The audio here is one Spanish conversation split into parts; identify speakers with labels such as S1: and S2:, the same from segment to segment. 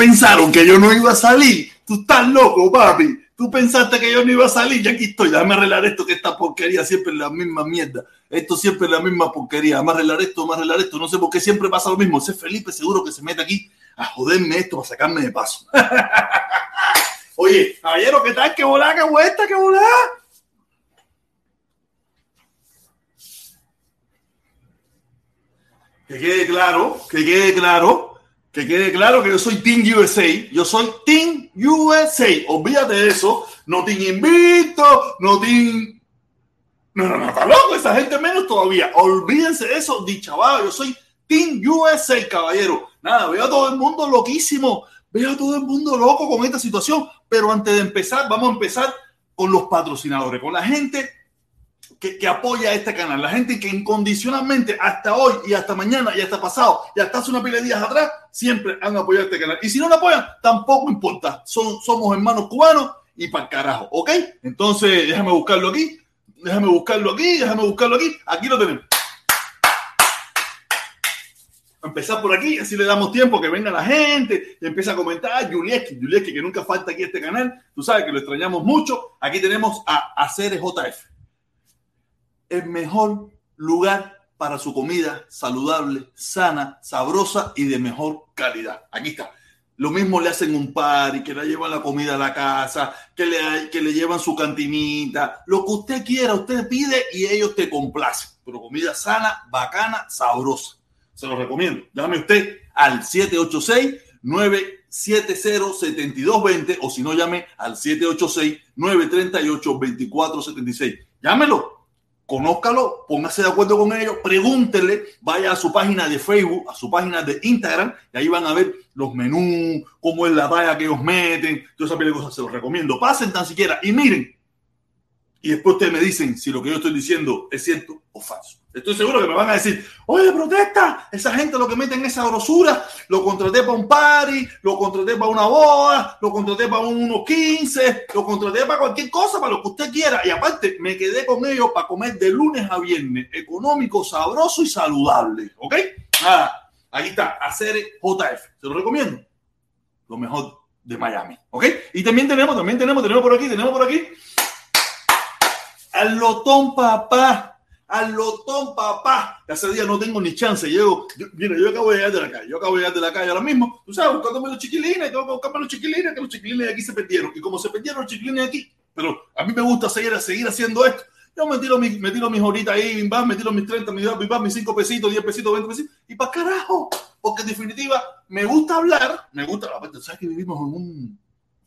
S1: Pensaron que yo no iba a salir. Tú estás loco, papi. Tú pensaste que yo no iba a salir, ya aquí estoy. Déjame arreglar esto, que esta porquería siempre es la misma mierda. Esto siempre es la misma porquería. Déjame arreglar esto, déjame arreglar esto. No sé por qué siempre pasa lo mismo. Ese Felipe seguro que se mete aquí a joderme esto, a sacarme de paso. Oye, caballero, ¿qué tal? ¿Qué volá, qué vuelta, qué volá? Que quede claro, que quede claro, que quede claro que yo soy Team USA. Yo soy Team USA. Olvídate de eso. No Team Invicto, no Team. No, no, no, está loco. Esa gente menos todavía. Olvídense de eso, dichaval. Yo soy Team USA, caballero. Nada, veo a todo el mundo loquísimo. Veo a todo el mundo loco con esta situación. Pero antes de empezar, vamos a empezar con los patrocinadores, con la gente que, apoya este canal, la gente que incondicionalmente hasta hoy y hasta mañana y hasta pasado y hasta hace una pila de días atrás siempre han apoyado este canal. Y si no lo apoyan, tampoco importa. Son, somos hermanos cubanos y para carajo, ¿ok? Entonces, déjame buscarlo aquí, déjame buscarlo aquí, déjame buscarlo aquí. Aquí lo tenemos. Empezar por aquí, así le damos tiempo que venga la gente y empieza a comentar. Julieski, Julieski, que nunca falta aquí este canal. Tú sabes que lo extrañamos mucho. Aquí tenemos a Aceres JF el mejor lugar para su comida saludable, sana, sabrosa y de mejor calidad. Aquí está. Lo mismo le hacen un par y que le llevan la comida a la casa, que le, que le llevan su cantinita, lo que usted quiera, usted pide y ellos te complacen. Pero comida sana, bacana, sabrosa. Se lo recomiendo. Llámame usted al 786-970-7220 o si no, llame al 786-938-2476. Llámelo conózcalo, póngase de acuerdo con ellos, pregúntele, vaya a su página de Facebook, a su página de Instagram, y ahí van a ver los menús, cómo es la talla que ellos meten, todas esas cosas, se los recomiendo. Pasen tan siquiera y miren. Y después ustedes me dicen si lo que yo estoy diciendo es cierto o falso. Estoy seguro que me van a decir, oye, protesta, esa gente lo que meten esa grosura, lo contraté para un party, lo contraté para una boda, lo contraté para unos 15, lo contraté para cualquier cosa, para lo que usted quiera. Y aparte, me quedé con ellos para comer de lunes a viernes, económico, sabroso y saludable. ¿Ok? Nada, ahí está, hacer JF. Se lo recomiendo. Lo mejor de Miami. ¿Ok? Y también tenemos, también tenemos, tenemos por aquí, tenemos por aquí. Al lotón papá al lotón, papá. Hace día no tengo ni chance. Llego, mira, yo acabo de llegar de la calle. Yo acabo de llegar de la calle ahora mismo. Tú sabes, buscándome los chiquilines. Tengo que buscarme los chiquilines, que los chiquilines de aquí se perdieron. Y como se perdieron los chiquilines de aquí, pero a mí me gusta seguir, seguir haciendo esto. Yo me tiro, mi, me tiro mis horitas ahí, me tiro mis 30, mis, mis 5 pesitos, 10 pesitos, 20 pesitos. Y para carajo. Porque en definitiva, me gusta hablar. Me gusta, ¿sabes que vivimos en un.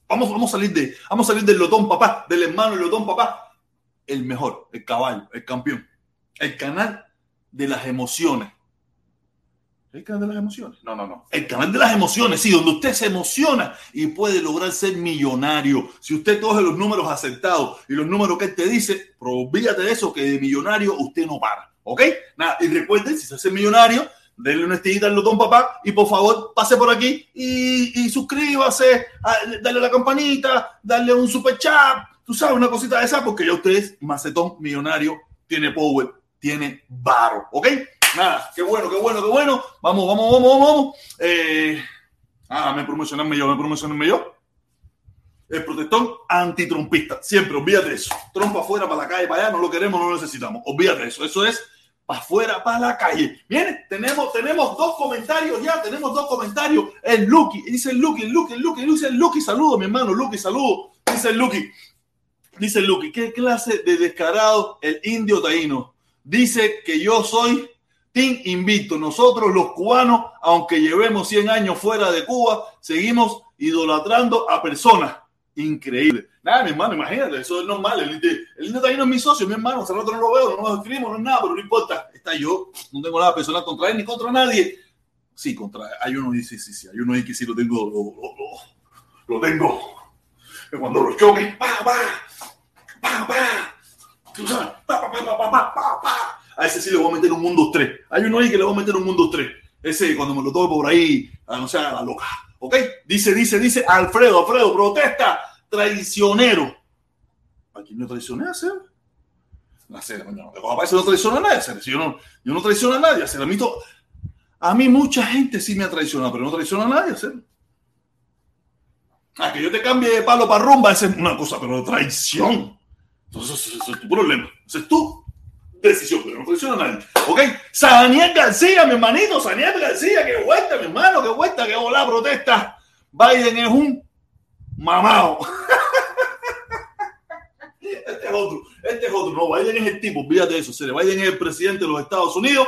S1: Vamos, vamos, a salir de, vamos a salir del lotón papá, del hermano del lotón papá. El mejor, el caballo, el campeón el canal de las emociones. ¿El canal de las emociones? No, no, no. El canal de las emociones, sí, donde usted se emociona y puede lograr ser millonario. Si usted coge los números aceptados y los números que él te dice, olvídate de eso, que de millonario usted no para. ¿Ok? Nada, y recuerden, si se hace millonario, denle una estillita al lotón papá y por favor pase por aquí y, suscríbase, dale la campanita, dale un super chat, tú sabes, una cosita de esa, porque ya usted es macetón millonario, tiene power tiene varo. ¿Ok? Nada, qué bueno, qué bueno, qué bueno. Vamos, vamos, vamos, vamos. Eh, ah, me promocionarme yo, me promocionarme yo. El protestón antitrumpista. Siempre, olvídate eso. Trompa afuera, para la calle, para allá, no lo queremos, no lo necesitamos. Olvídate eso. Eso es para afuera, para la calle. Bien, tenemos, tenemos dos comentarios ya, tenemos dos comentarios. El Lucky, dice el Lucky, el Lucky, el Lucky, dice el Lucky, saludo, mi hermano, Lucky, saludo. Dice el Lucky, dice Lucky, ¿qué clase de descarado el indio taíno? dice que yo soy Team Invicto. Nosotros los cubanos, aunque llevemos 100 años fuera de Cuba, seguimos idolatrando a personas. Increíble. Nada, mi hermano, imagínate, eso es normal. El, el también es mi socio, mi hermano. Hace rato no lo veo, no nos escribimos, no es nada, pero no importa. Está yo, no tengo nada personal contra él ni contra nadie. Sí, contra hay uno dice, sí, sí, hay uno ahí que sí lo tengo, lo, lo, tengo. Que cuando lo choque, pa, pa, pa, pa, a ese sí le voy a meter un mundo 3. Hay uno ahí que le voy a meter un mundo 3. Ese cuando me lo toque por ahí, no sea la loca. ¿Ok? Dice, dice, dice Alfredo, Alfredo, protesta, traicionero. ¿A quién no traicioné a hacer? No sé, no, no traiciono a nadie. Yo no, yo no traiciono a nadie. A a mí mucha gente sí me ha traicionado, pero no traiciono a nadie. A que yo te cambie de palo para rumba, esa es una cosa, pero traición. Entonces, ese es tu problema. Ese es tu decisión, pero no funciona nadie. ¿Ok? Saniel García, mi hermanito, Saniel García, que vuelta, mi hermano, que vuelta, que hola, protesta. Biden es un mamado. Este es otro, este es otro. No, Biden es el tipo, olvídate de eso. Biden es el presidente de los Estados Unidos,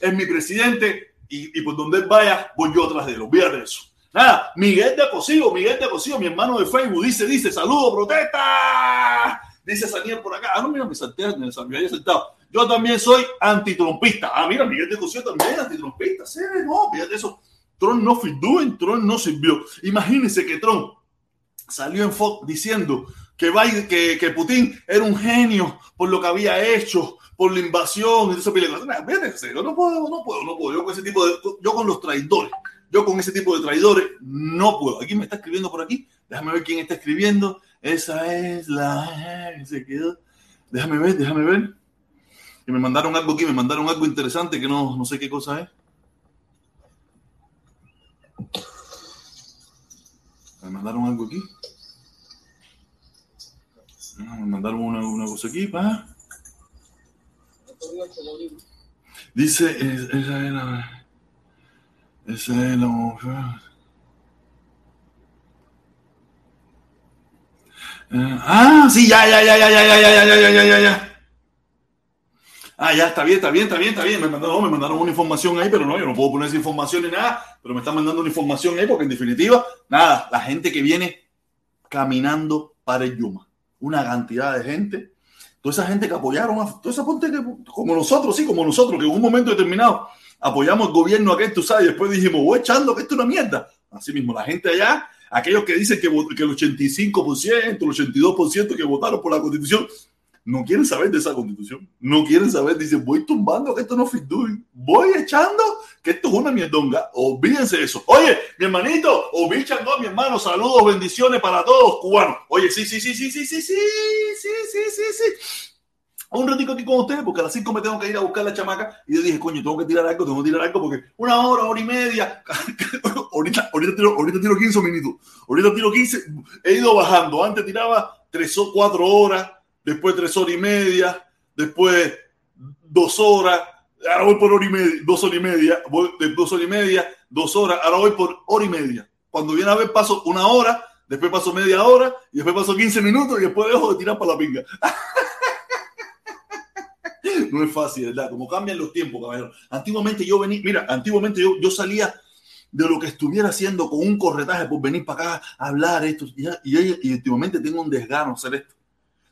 S1: es mi presidente y, por donde él vaya, voy yo atrás de él. Olvídate de eso. Nada, Miguel de Cosigo, Miguel de Cosigo, mi hermano de Facebook, dice, dice, saludo, protesta. Dice Saniel por acá. Ah, no, mira, me salté, me había saltado. Yo también soy antitrumpista. Ah, mira, Miguel de Cosigo también antitrumpista. Sí, no, fíjate eso. Trump no doing, Trump no sirvió. Imagínense que Trump salió en Fox diciendo que, Biden, que, que Putin era un genio por lo que había hecho, por la invasión y eso. Yo no puedo, no puedo, no puedo. Yo con ese tipo de, yo con los traidores yo con ese tipo de traidores no puedo. Aquí me está escribiendo por aquí. Déjame ver quién está escribiendo. Esa es la... Se quedó. Déjame ver, déjame ver. Y me mandaron algo aquí, me mandaron algo interesante que no, no sé qué cosa es. Me mandaron algo aquí. Ah, me mandaron una, una cosa aquí, pa. Dice, esa era... Esa es la mujer. Ah, sí, ya, ya, ya, ya, ya, ya, ya, ya, ya, ya, ya. Ah, ya, está bien, está bien, está bien, está bien. Me mandaron, me mandaron una información ahí, pero no, yo no puedo poner esa información ni nada, pero me están mandando una información ahí porque en definitiva, nada, la gente que viene caminando para el Yuma, una cantidad de gente, toda esa gente que apoyaron, a, toda esa gente que, como nosotros, sí, como nosotros, que en un momento determinado apoyamos el gobierno aquel, tú sabes, y después dijimos, voy echando que esto es una mierda. Así mismo, la gente allá, aquellos que dicen que, que el 85%, el 82% que votaron por la constitución, no quieren saber de esa constitución, no quieren saber, dicen, voy tumbando que esto no doing, voy echando que esto es una mierdonga, olvídense de eso. Oye, mi hermanito, no, mi hermano, saludos, bendiciones para todos cubanos. Oye, sí, sí, sí, sí, sí, sí, sí, sí, sí, sí, sí un ratito aquí con ustedes, porque a las 5 me tengo que ir a buscar la chamaca. Y yo dije, coño, tengo que tirar algo, tengo que tirar algo, porque una hora, hora y media. ahorita, ahorita, tiro, ahorita tiro 15 minutos. Ahorita tiro 15. He ido bajando. Antes tiraba 3 o 4 horas, después 3 horas y media, después 2 horas. Ahora voy por hora y media, 2 horas y media, voy de 2 horas y media, 2 horas. Ahora voy por hora y media. Cuando viene a ver, paso una hora, después paso media hora, y después paso 15 minutos, y después dejo de tirar para la pinga. no es fácil, ¿verdad? Como cambian los tiempos, caballero. Antiguamente yo venía, mira, antiguamente yo, yo salía de lo que estuviera haciendo con un corretaje por venir para acá a hablar esto. Y, y, últimamente tengo un desgano hacer esto.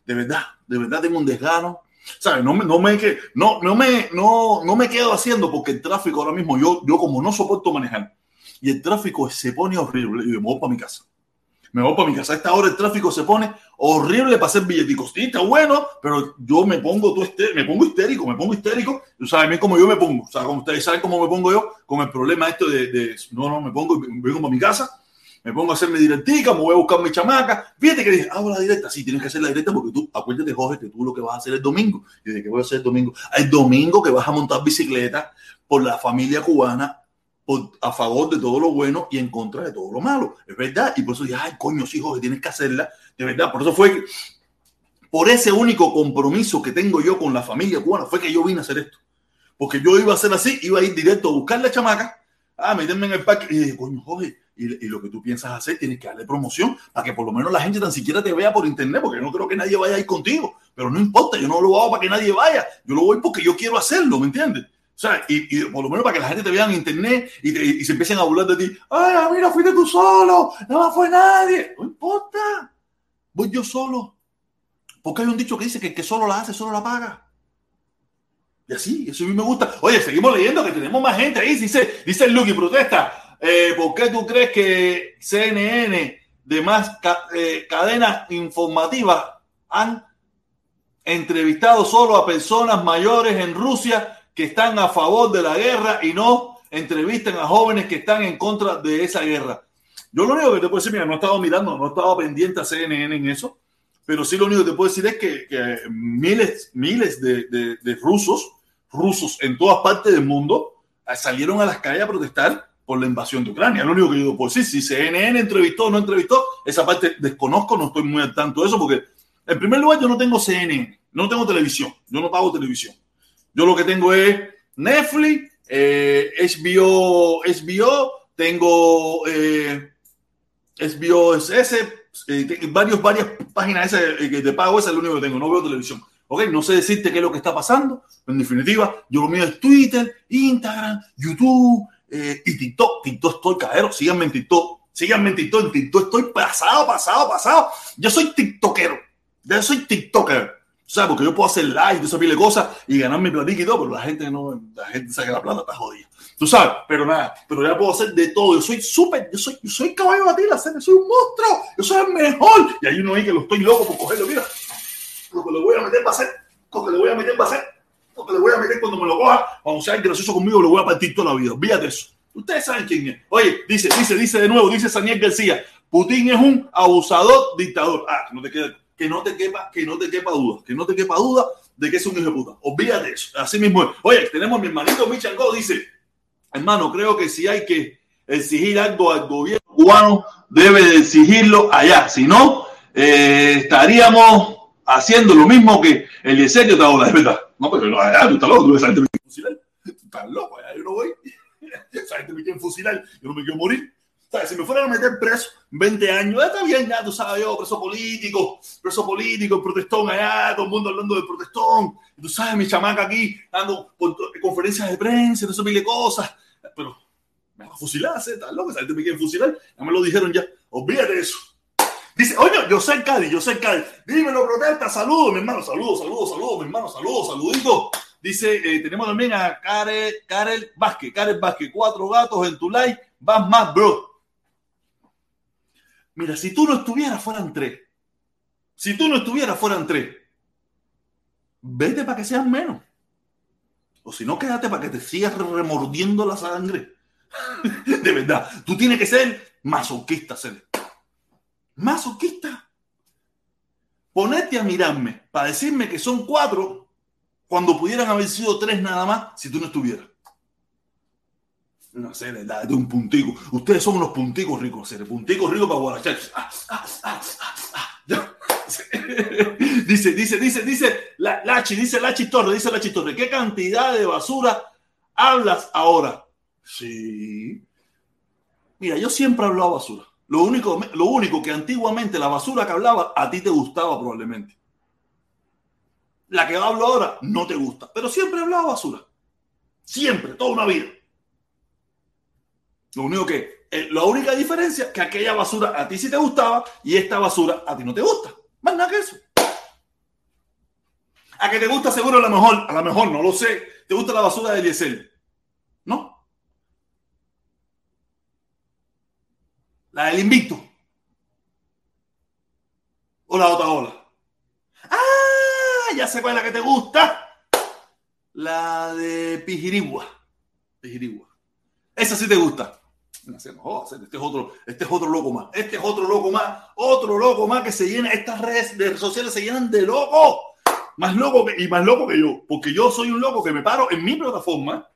S1: De verdad, de verdad tengo un desgano. ¿Sabes? No me, no me, no, no me, no, no me quedo haciendo porque el tráfico ahora mismo, yo, yo como no soporto manejar y el tráfico se pone horrible y me voy para mi casa me voy para mi casa. A esta hora el tráfico se pone horrible para hacer billeticos. Sí, está bueno, pero yo me pongo, tú me pongo histérico, me pongo histérico. Tú sabes cómo yo me pongo. O sea, como ustedes saben cómo me pongo yo con el problema esto de, de no, no, me pongo, vengo para mi casa, me pongo a hacerme directica, me voy a buscar mi chamaca. Fíjate que dije, hago la directa. Sí, tienes que hacer la directa porque tú, acuérdate, Jorge, que tú lo que vas a hacer el domingo. Y de que voy a hacer el domingo. El domingo que vas a montar bicicleta por la familia cubana a favor de todo lo bueno y en contra de todo lo malo. Es verdad. Y por eso dije, ay, coño, sí, Jorge, tienes que hacerla. De verdad. Por eso fue, por ese único compromiso que tengo yo con la familia cubana, fue que yo vine a hacer esto. Porque yo iba a hacer así, iba a ir directo a buscar la chamaca, a meterme en el parque y dije, coño, Jorge, y, lo que tú piensas hacer, tienes que darle promoción para que por lo menos la gente tan siquiera te vea por internet, porque yo no creo que nadie vaya a ir contigo. Pero no importa, yo no lo hago para que nadie vaya. Yo lo voy porque yo quiero hacerlo, ¿me entiendes? O sea, y, por lo menos para que la gente te vea en internet y, se empiecen a burlar de ti. Ay, mira, fuiste tú solo, no fue nadie. No importa, voy yo solo. Porque hay un dicho que dice que el que solo la hace, solo la paga. Y así, eso a mí me gusta. Oye, seguimos leyendo que tenemos más gente ahí. Dice, dice Lucky, protesta. Eh, ¿Por qué tú crees que CNN, de más eh, cadenas informativas, han entrevistado solo a personas mayores en Rusia que están a favor de la guerra y no entrevistan a jóvenes que están en contra de esa guerra. Yo lo único que te puedo decir, mira, no he estado mirando, no he estado pendiente a CNN en eso, pero sí lo único que te puedo decir es que, miles, miles de, de, rusos, rusos en todas partes del mundo, salieron a las calles a protestar por la invasión de Ucrania. Lo único que yo pues sí, si CNN entrevistó o no entrevistó, esa parte desconozco, no estoy muy al tanto de eso, porque en primer lugar yo no tengo CNN, no tengo televisión, yo no pago televisión. Yo lo que tengo es Netflix, eh, HBO, HBO, tengo eh, HBO eh, varios, varias páginas ese, eh, de pago, ese es lo único que tengo, no veo televisión. Ok, no sé decirte qué es lo que está pasando, en definitiva, yo lo mío es Twitter, Instagram, YouTube, eh, y TikTok. TikTok estoy cajero. Síganme en TikTok. Síganme en TikTok. En TikTok estoy pasado, pasado, pasado. Yo soy TikTokero. Yo soy TikToker. ¿Sabes? Porque yo puedo hacer live, de esa pile de cosas y ganar mi platica y todo, pero la gente no, la gente saca la plata, está jodida. Tú sabes, pero nada, pero ya puedo hacer de todo. Yo soy súper, yo soy, yo soy caballo batila, soy un monstruo, yo soy el mejor. Y hay uno ahí que lo estoy loco por cogerlo, mira, lo que le voy a meter para hacer, lo que le voy a meter para hacer que le voy a meter cuando me lo coja, cuando sea gracioso conmigo, le voy a partir toda la vida. Olvídate eso. Ustedes saben quién es. Oye, dice, dice, dice de nuevo, dice Saniel García, Putin es un abusador dictador. Ah, no te quede, que no te quepa, que no te quepa duda, que no te quepa duda de que es un hijo de puta. Olvídate eso. Así mismo es. Oye, tenemos a mi hermanito Michango, dice, hermano, creo que si hay que exigir algo al gobierno cubano, debe de exigirlo allá. Si no, eh, estaríamos haciendo lo mismo que el diseño de ahora, es verdad. No, pero allá tú estás loco, tú esa gente me fusilar. Tú estás loco, allá yo no voy. Esa gente me quiere fusilar, yo no me quiero morir. Si me fueran a meter preso 20 años, está bien, ya tú sabes, yo, preso político, preso político, protestón allá, todo el mundo hablando del protestón. Tú sabes, mi chamaca aquí dando conferencias de prensa, no sé mil cosas. Pero me va a fusilar, está loco, esa gente me quiere fusilar. Ya me lo dijeron ya. Olvídate de eso. Dice, oye, yo soy Cádiz, yo soy Cádiz. Dímelo, protesta, saludos, mi hermano, saludos, saludos, saludos, mi hermano, saludos, saluditos. Dice, eh, tenemos también a Karel, Karel Vázquez, Karel Vázquez, cuatro gatos en tu like, vas más, bro. Mira, si tú no estuvieras, fueran tres. Si tú no estuvieras, fueran tres. Vete para que sean menos. O si no, quédate para que te sigas remordiendo la sangre. De verdad, tú tienes que ser masoquista, ser masoquista. Ponete a mirarme para decirme que son cuatro cuando pudieran haber sido tres nada más si tú no estuvieras. No sé, de un puntico. Ustedes son unos punticos ricos, seres punticos ricos para guarachar. Ah, ah, ah, dice, dice, dice, dice, la, Lachi, dice Lachi Torre, dice Lachi Torre, ¿qué cantidad de basura hablas ahora? Sí. Mira, yo siempre he hablado basura. Lo único, lo único que antiguamente la basura que hablaba a ti te gustaba probablemente. La que hablo ahora no te gusta, pero siempre he hablado basura. Siempre, toda una vida. Lo único que, eh, la única diferencia es que aquella basura a ti sí te gustaba y esta basura a ti no te gusta. Más nada que eso. A que te gusta seguro a lo mejor, a lo mejor, no lo sé, te gusta la basura de Eliezer. ¿No? La del invicto. O la otra ola. ¡Ah! Ya sé cuál es la que te gusta. La de Pijirigua. Pijirigua. Esa sí te gusta. Este es, otro, este es otro loco más. Este es otro loco más. Otro loco más que se llena. Estas redes, sociales se llenan de loco. Más loco y más loco que yo. Porque yo soy un loco que me paro en mi plataforma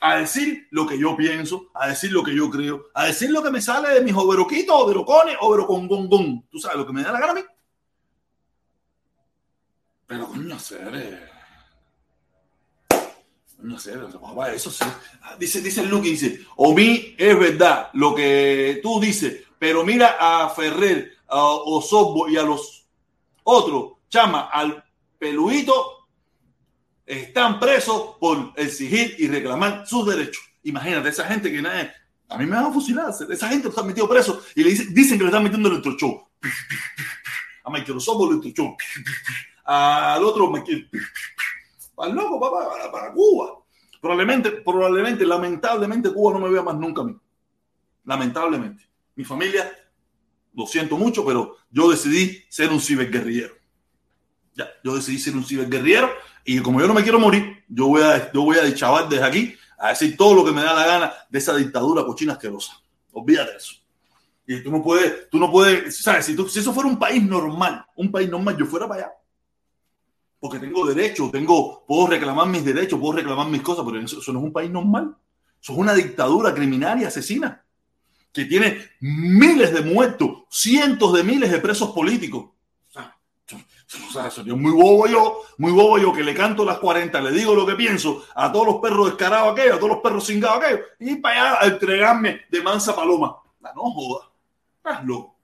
S1: a decir lo que yo pienso, a decir lo que yo creo, a decir lo que me sale de mis overoquitos, overocones, overocongongón. ¿Tú sabes lo que me da la gana a mí? Pero coño, hacer. No sé, eso sí. Ah, dice, dice Luke, dice, o mí es verdad lo que tú dices, pero mira a Ferrer, a Osorbo y a los otros, chama, al peluito están presos por exigir y reclamar sus derechos. Imagínate, esa gente que nada, a mí me van a fusilar, esa gente está metido preso y le dicen, dicen que le están metiendo el show. A Michael Sobo el show. Al otro, al loco, para, para, Cuba. Probablemente, probablemente, lamentablemente, Cuba no me vea más nunca a mí. Lamentablemente. Mi familia, lo siento mucho, pero yo decidí ser un ciberguerrillero. Ya, yo decidí ser un ciberguerrillero y como yo no me quiero morir, yo voy a, yo voy a chaval desde aquí a decir todo lo que me da la gana de esa dictadura cochina asquerosa. Olvídate de eso. Y tú no puedes, tú no puedes, ¿sabes? Si, si eso fuera un país normal, un país normal, yo fuera para allá. Porque tengo derechos, tengo, puedo reclamar mis derechos, puedo reclamar mis cosas, pero eso, no es un país normal. Eso es una dictadura criminal y asesina que tiene miles de muertos, cientos de miles de presos políticos. O sea, soy muy bobo yo, muy bobo yo que le canto las 40, le digo lo que pienso a todos los perros descarados aquellos, a todos los perros cingados aquellos, y para allá a entregarme de mansa paloma. No joda, estás loco.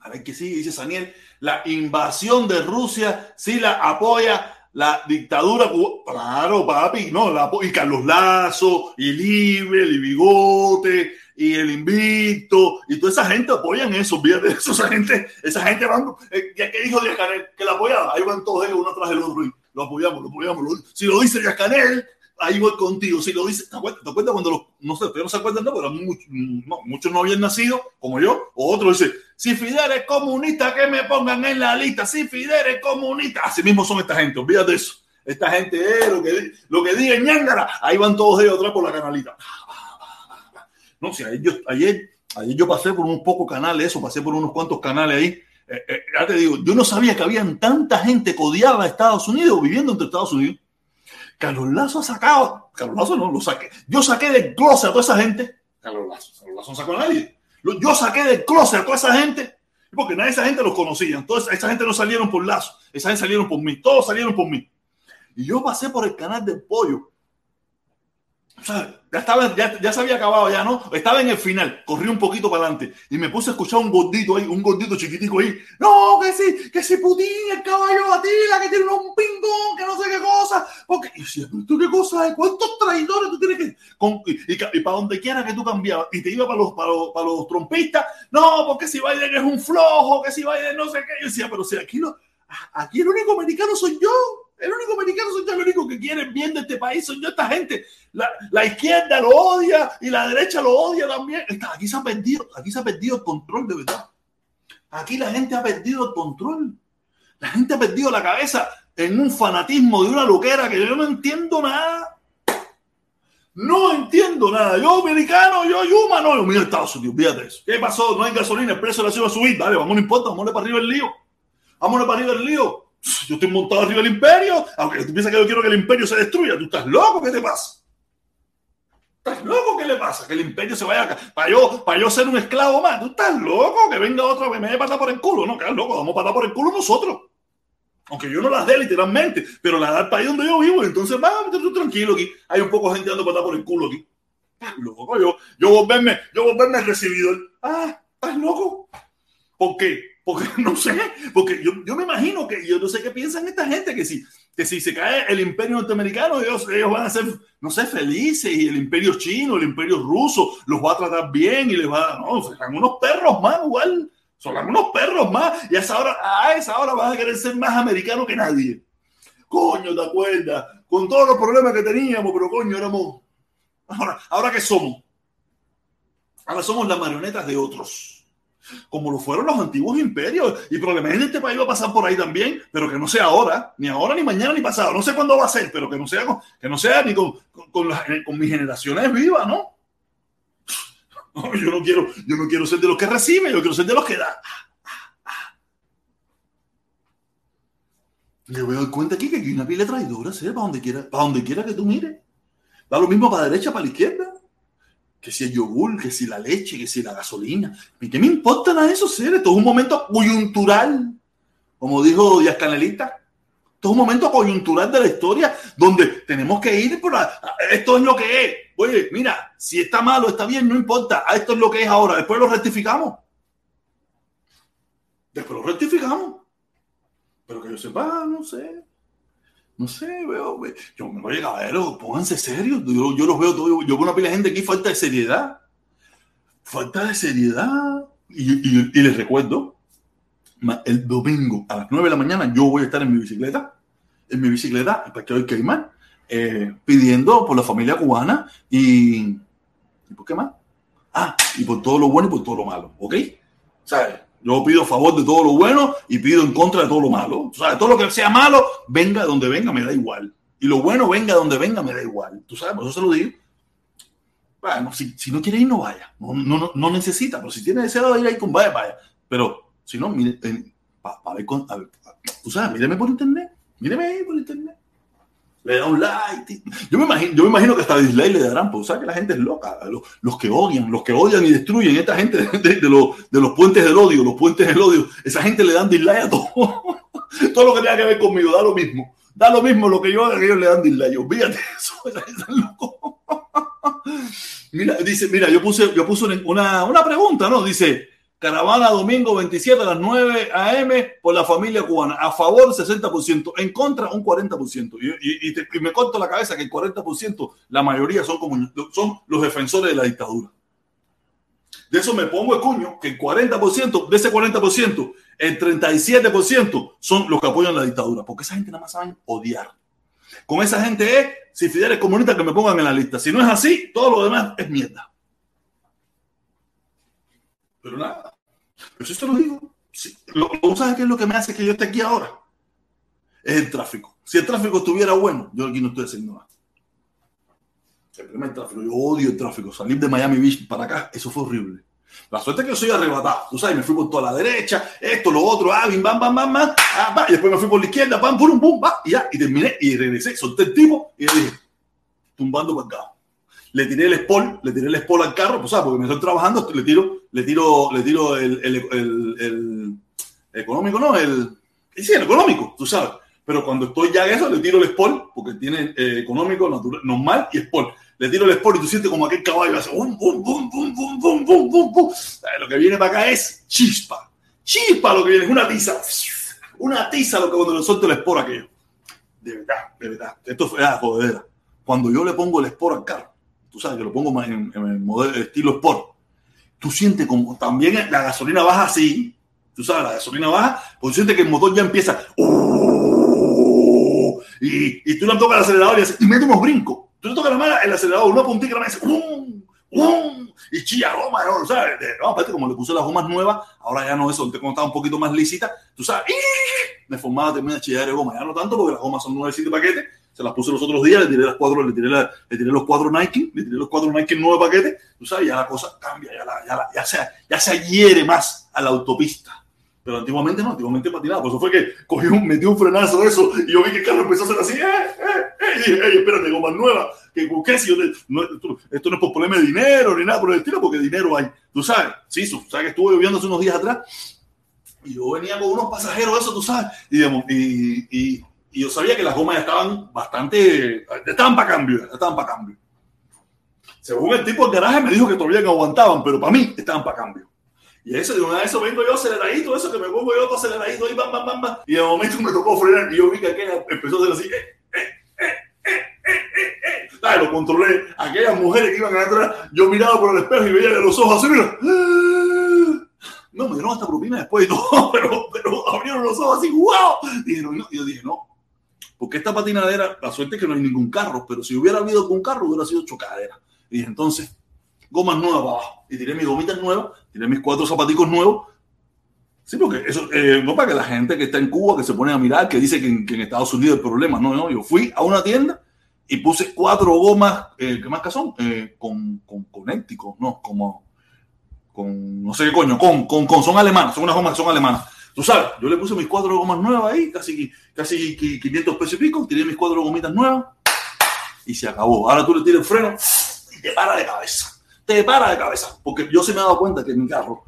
S1: A ver qué sigue, dice Saniel. La invasión de Rusia sí la apoya la dictadura Claro, papi, no, la, y Carlos Lazo, y Libre, y Bigote, y el Invicto, y toda esa gente apoyan eso, fíjate, eso, esa gente, esa gente van, eh, ¿qué dijo Díaz Canel? Que la apoyaba, ahí van todos ellos uno atrás del otro, y lo apoyamos, lo apoyamos, si lo dice Díaz Canel, ahí voy contigo. Si lo dice, ¿te acuerdas, cuando los, no sé, no se acuerdan, no, pero muchos no, habían nacido como yo, o otro dice, si Fidel es comunista, que me pongan en la lista, si Fidel es comunista. Así mismo son esta gente, olvídate eso. Esta gente es lo que, lo que diga ñangara, ahí van todos ellos atrás por la canalita. No, si ayer, ayer, ayer yo pasé por un poco canales, eso, pasé por unos cuantos canales ahí. Eh, eh, ya te digo, yo no sabía que habían tanta gente codiada a Estados Unidos, viviendo entre Estados Unidos Carlos Lazo ha sacado, Carlos Lazo no lo saqué, yo saqué del closet a toda esa gente, Carlos Lazo, Carlos Lazo no sacó a nadie, yo saqué del closet a toda esa gente, porque nadie de esa gente los conocía, entonces esa gente no salieron por Lazo, esa gente salieron por mí, todos salieron por mí. Y yo pasé por el canal del pollo. Ya, estaba, ya, ya, se había acabado, ya no. Estaba en el final, corrí un poquito para adelante y me puse a escuchar un gordito ahí, un gordito chiquitico ahí. No, que sí, que si Putin, el caballo batila, que tiene un pingón, que no sé qué cosa. Porque, y si, ¿tú qué cosa es? ¿Cuántos traidores tú tienes que.? Y, para donde quiera que tú cambiabas y te iba para los, para los, para los trompistas, no, porque si Biden es un flojo, que si Biden no sé qué. Yo decía, pero si aquí, no, aquí el único americano soy yo. El único americano soy yo, el único que quiere bien de este país soy yo, esta gente. La, izquierda lo odia y la derecha lo odia también. Aquí se ha perdido, aquí se ha perdido el control de verdad. Aquí la gente ha perdido el control. La gente ha perdido la cabeza en un fanatismo de una loquera que yo no entiendo nada. No entiendo nada. Yo americano, yo Yuma, no, yo mío Estados Unidos, fíjate eso. ¿Qué pasó? No hay gasolina, el precio la ciudad a subir. Dale, vamos, no importa, vamos para arriba el lío. Vamos para arriba el lío. Yo estoy montado arriba del imperio, aunque tú piensas que yo quiero que el imperio se destruya. ¿Tú estás loco? ¿Qué te pasa? ¿Estás loco? ¿Qué le pasa? Que el imperio se vaya. Para yo, para yo ser un esclavo más. ¿Tú estás loco? Que venga otro que me dé patada por el culo. No, que loco, vamos a patar por el culo nosotros. Aunque yo no las dé literalmente, pero la da el país donde yo vivo. Entonces, va, tú tranquilo aquí. Hay un poco de gente dando patada por el culo aquí. Estás loco, yo, yo volverme, yo volverme recibidor. Ah, estás loco. ¿Por qué? Porque no sé, porque yo, yo, me imagino que yo no sé qué piensan esta gente, que si, que si se cae el imperio norteamericano, ellos, ellos van a ser, no sé, felices, y el imperio chino, el imperio ruso, los va a tratar bien y les va a, no, serán unos perros más, igual, son unos perros más, y a esa hora, a esa hora vas a querer ser más americano que nadie. Coño, ¿te acuerdas? Con todos los problemas que teníamos, pero coño, éramos, ahora, ahora que somos, ahora somos las marionetas de otros como lo fueron los antiguos imperios. Y probablemente este país va a pasar por ahí también, pero que no sea ahora, ni ahora, ni mañana, ni pasado. No sé cuándo va a ser, pero que no sea, que no sea ni con, con, con mis generaciones vivas, ¿no? Yo no, quiero, yo no quiero ser de los que reciben, yo quiero ser de los que dan. Le voy a dar cuenta aquí que hay una pila traidora, ¿sí? para donde quiera, para donde quiera que tú mires. Da lo mismo para la derecha, para la izquierda que si el yogur, que si la leche, que si la gasolina. ¿Qué me importa nada de eso, seres? Esto es un momento coyuntural, como dijo Díaz Canelita. Esto es un momento coyuntural de la historia donde tenemos que ir por esto es lo que es. Oye, mira, si está malo, está bien, no importa. Ah, esto es lo que es ahora. Después lo rectificamos. Después lo rectificamos. Pero que yo sepa, no sé. No sé, veo, yo me voy a ver, pónganse serios. Yo, los veo todo, yo veo una pila de gente aquí, falta de seriedad. Falta de seriedad. Y, les recuerdo, el domingo a las 9 de la mañana yo voy a estar en mi bicicleta, en mi bicicleta, el Parque del Caimán, eh, pidiendo por la familia cubana y, ¿y por qué más? Ah, y por todo lo bueno y por todo lo malo, ¿ok? ¿Sabes? Yo pido favor de todo lo bueno y pido en contra de todo lo malo. O sea, todo lo que sea malo, venga donde venga, me da igual. Y lo bueno, venga donde venga, me da igual. Tú sabes, por eso se lo digo. Bueno, si, si no quiere ir, no vaya. No, no, no, necesita, pero si tiene deseo de ir ahí con vaya, vaya. Pero si no, mire, eh, para ver, con, a ver, tú sabes, míreme por internet. Míreme ahí por internet. Le da un like. Yo me imagino, yo me imagino que hasta dislike le darán, porque sabes que la gente es loca. Los, los, que odian, los que odian y destruyen, esta gente de, los, de los puentes del odio, los puentes del odio, esa gente le dan dislike a todo. todo lo que tenga que ver conmigo, da lo mismo. Da lo mismo lo que yo haga, que ellos le dan dislike. Olvídate eso, están locos. mira, dice, mira, yo puse, yo puse una, una pregunta, ¿no? Dice, Caravana domingo 27 a las 9 a.m. por la familia cubana. A favor 60%, en contra un 40%. Y, y, me corto la cabeza que el 40%, la mayoría son, como, son los defensores de la dictadura. De eso me pongo el cuño, que el 40%, de ese 40%, el 37% son los que apoyan la dictadura. Porque esa gente nada más saben odiar. Con esa gente es, si Fidel es comunista, que me pongan en la lista. Si no es así, todo lo demás es mierda. Pero nada, pero eso te lo digo. Sí. Lo, ¿Sabes qué es lo que me hace que yo esté aquí ahora? Es el tráfico. Si el tráfico estuviera bueno, yo aquí no estoy haciendo nada. El primer tráfico, yo odio el tráfico. Salir de Miami Beach para acá, eso fue horrible. La suerte es que yo soy arrebatado. Tú sabes, me fui por toda la derecha, esto, lo otro, ah, bim, bam, bam, bam, bam, ah, y después me fui por la izquierda, pam, pum, pum, va, y ya, y terminé, y regresé, solté el tipo, y le dije, tumbando para acá le tiré el spol, le tiré el spol al carro, pues, ¿sabes? Porque me estoy trabajando, le tiro, le tiro, le tiro el, el, el, el económico, ¿no? El, sí, el económico, tú sabes. Pero cuando estoy ya en eso, le tiro el spol, porque tiene eh, económico, natural, normal y spol. Le tiro el spol y tú sientes como aquel caballo hace bum, bum, bum, bum, bum, bum, bum, bum, bum. Lo que viene para acá es chispa. Chispa lo que viene, es una tiza. Una tiza lo que cuando le suelto el spor aquello. De verdad, de verdad. Esto fue ah, jodedera. Cuando yo le pongo el spor al carro, tú sabes que lo pongo en, en el modelo estilo Sport, tú sientes como también la gasolina baja así, tú sabes, la gasolina baja, pues sientes que el motor ya empieza, uh, y, y, tú le tocas el acelerador y, hace, y mete unos brincos. Tú le tocas la mano el acelerador, una puntita y hace, um, um, y chilla goma, ¿no? ¿sabes? No, aparte, como le puse las gomas nuevas, ahora ya no eso, como estaba un poquito más lícita, tú sabes, me formaba también a chillar de goma, ya no tanto porque las gomas son nuevecitas de paquete, se las puse los otros días, le tiré las cuatro, le tiré, la, le tiré los cuatro Nike, le tiré los cuatro Nike en nueve paquetes, tú sabes, ya la cosa cambia, ya, la, ya, la, ya, se, ya se adhiere más a la autopista. Pero antiguamente no, antiguamente patinaba, por eso fue que cogí un, metí un frenazo de eso y yo vi que el carro empezó a hacer así, eh, eh, eh, y dije, hey, espérate, goma nueva, que busqué si yo te, no, esto, esto, no es por problema de dinero ni nada por el estilo, porque dinero hay, tú sabes, sí, tú sabes que estuve lloviendo hace unos días atrás y yo venía con unos pasajeros, eso, tú sabes, y, y, y y yo sabía que las gomas estaban bastante, estaban para cambio, estaban para cambio. Según el tipo del garaje me dijo que todavía no aguantaban, pero para mí estaban para cambio. Y eso, de una vez eso vengo yo aceleradito, eso que me pongo yo todo aceleradito ahí, bam, bam, bam, bam. Y de momento me tocó frenar y yo vi que aquella empezó a hacer así, eh, eh, eh, eh, eh, eh, eh. Ay, lo controlé. Aquellas mujeres que iban atrás, yo miraba por el espejo y veía de los ojos así, mira. No, me dieron hasta propina después y todo, pero, pero abrieron los ojos así, wow. Y yo dije, no, porque esta patinadera, la suerte es que no hay ningún carro, pero si hubiera habido algún carro, hubiera sido chocadera. Y dije, entonces, gomas nuevas abajo. Y tiré mis gomitas nuevas, tiré mis cuatro zapaticos nuevos. Sí, porque eso, eh, no para que la gente que está en Cuba, que se pone a mirar, que dice que en, que en Estados Unidos hay problemas. No, no, yo fui a una tienda y puse cuatro gomas, eh, ¿qué más son? Eh, con, con conéctico, no, como, con, no sé qué coño, con, con, con, son alemanas, son unas gomas que son alemanas. Tú sabes, yo le puse mis cuatro gomas nuevas ahí, casi, casi 500 pesos y pico, tiré mis cuatro gomitas nuevas y se acabó. Ahora tú le tiras el freno y te para de cabeza. Te para de cabeza. Porque yo se me he dado cuenta que en mi carro,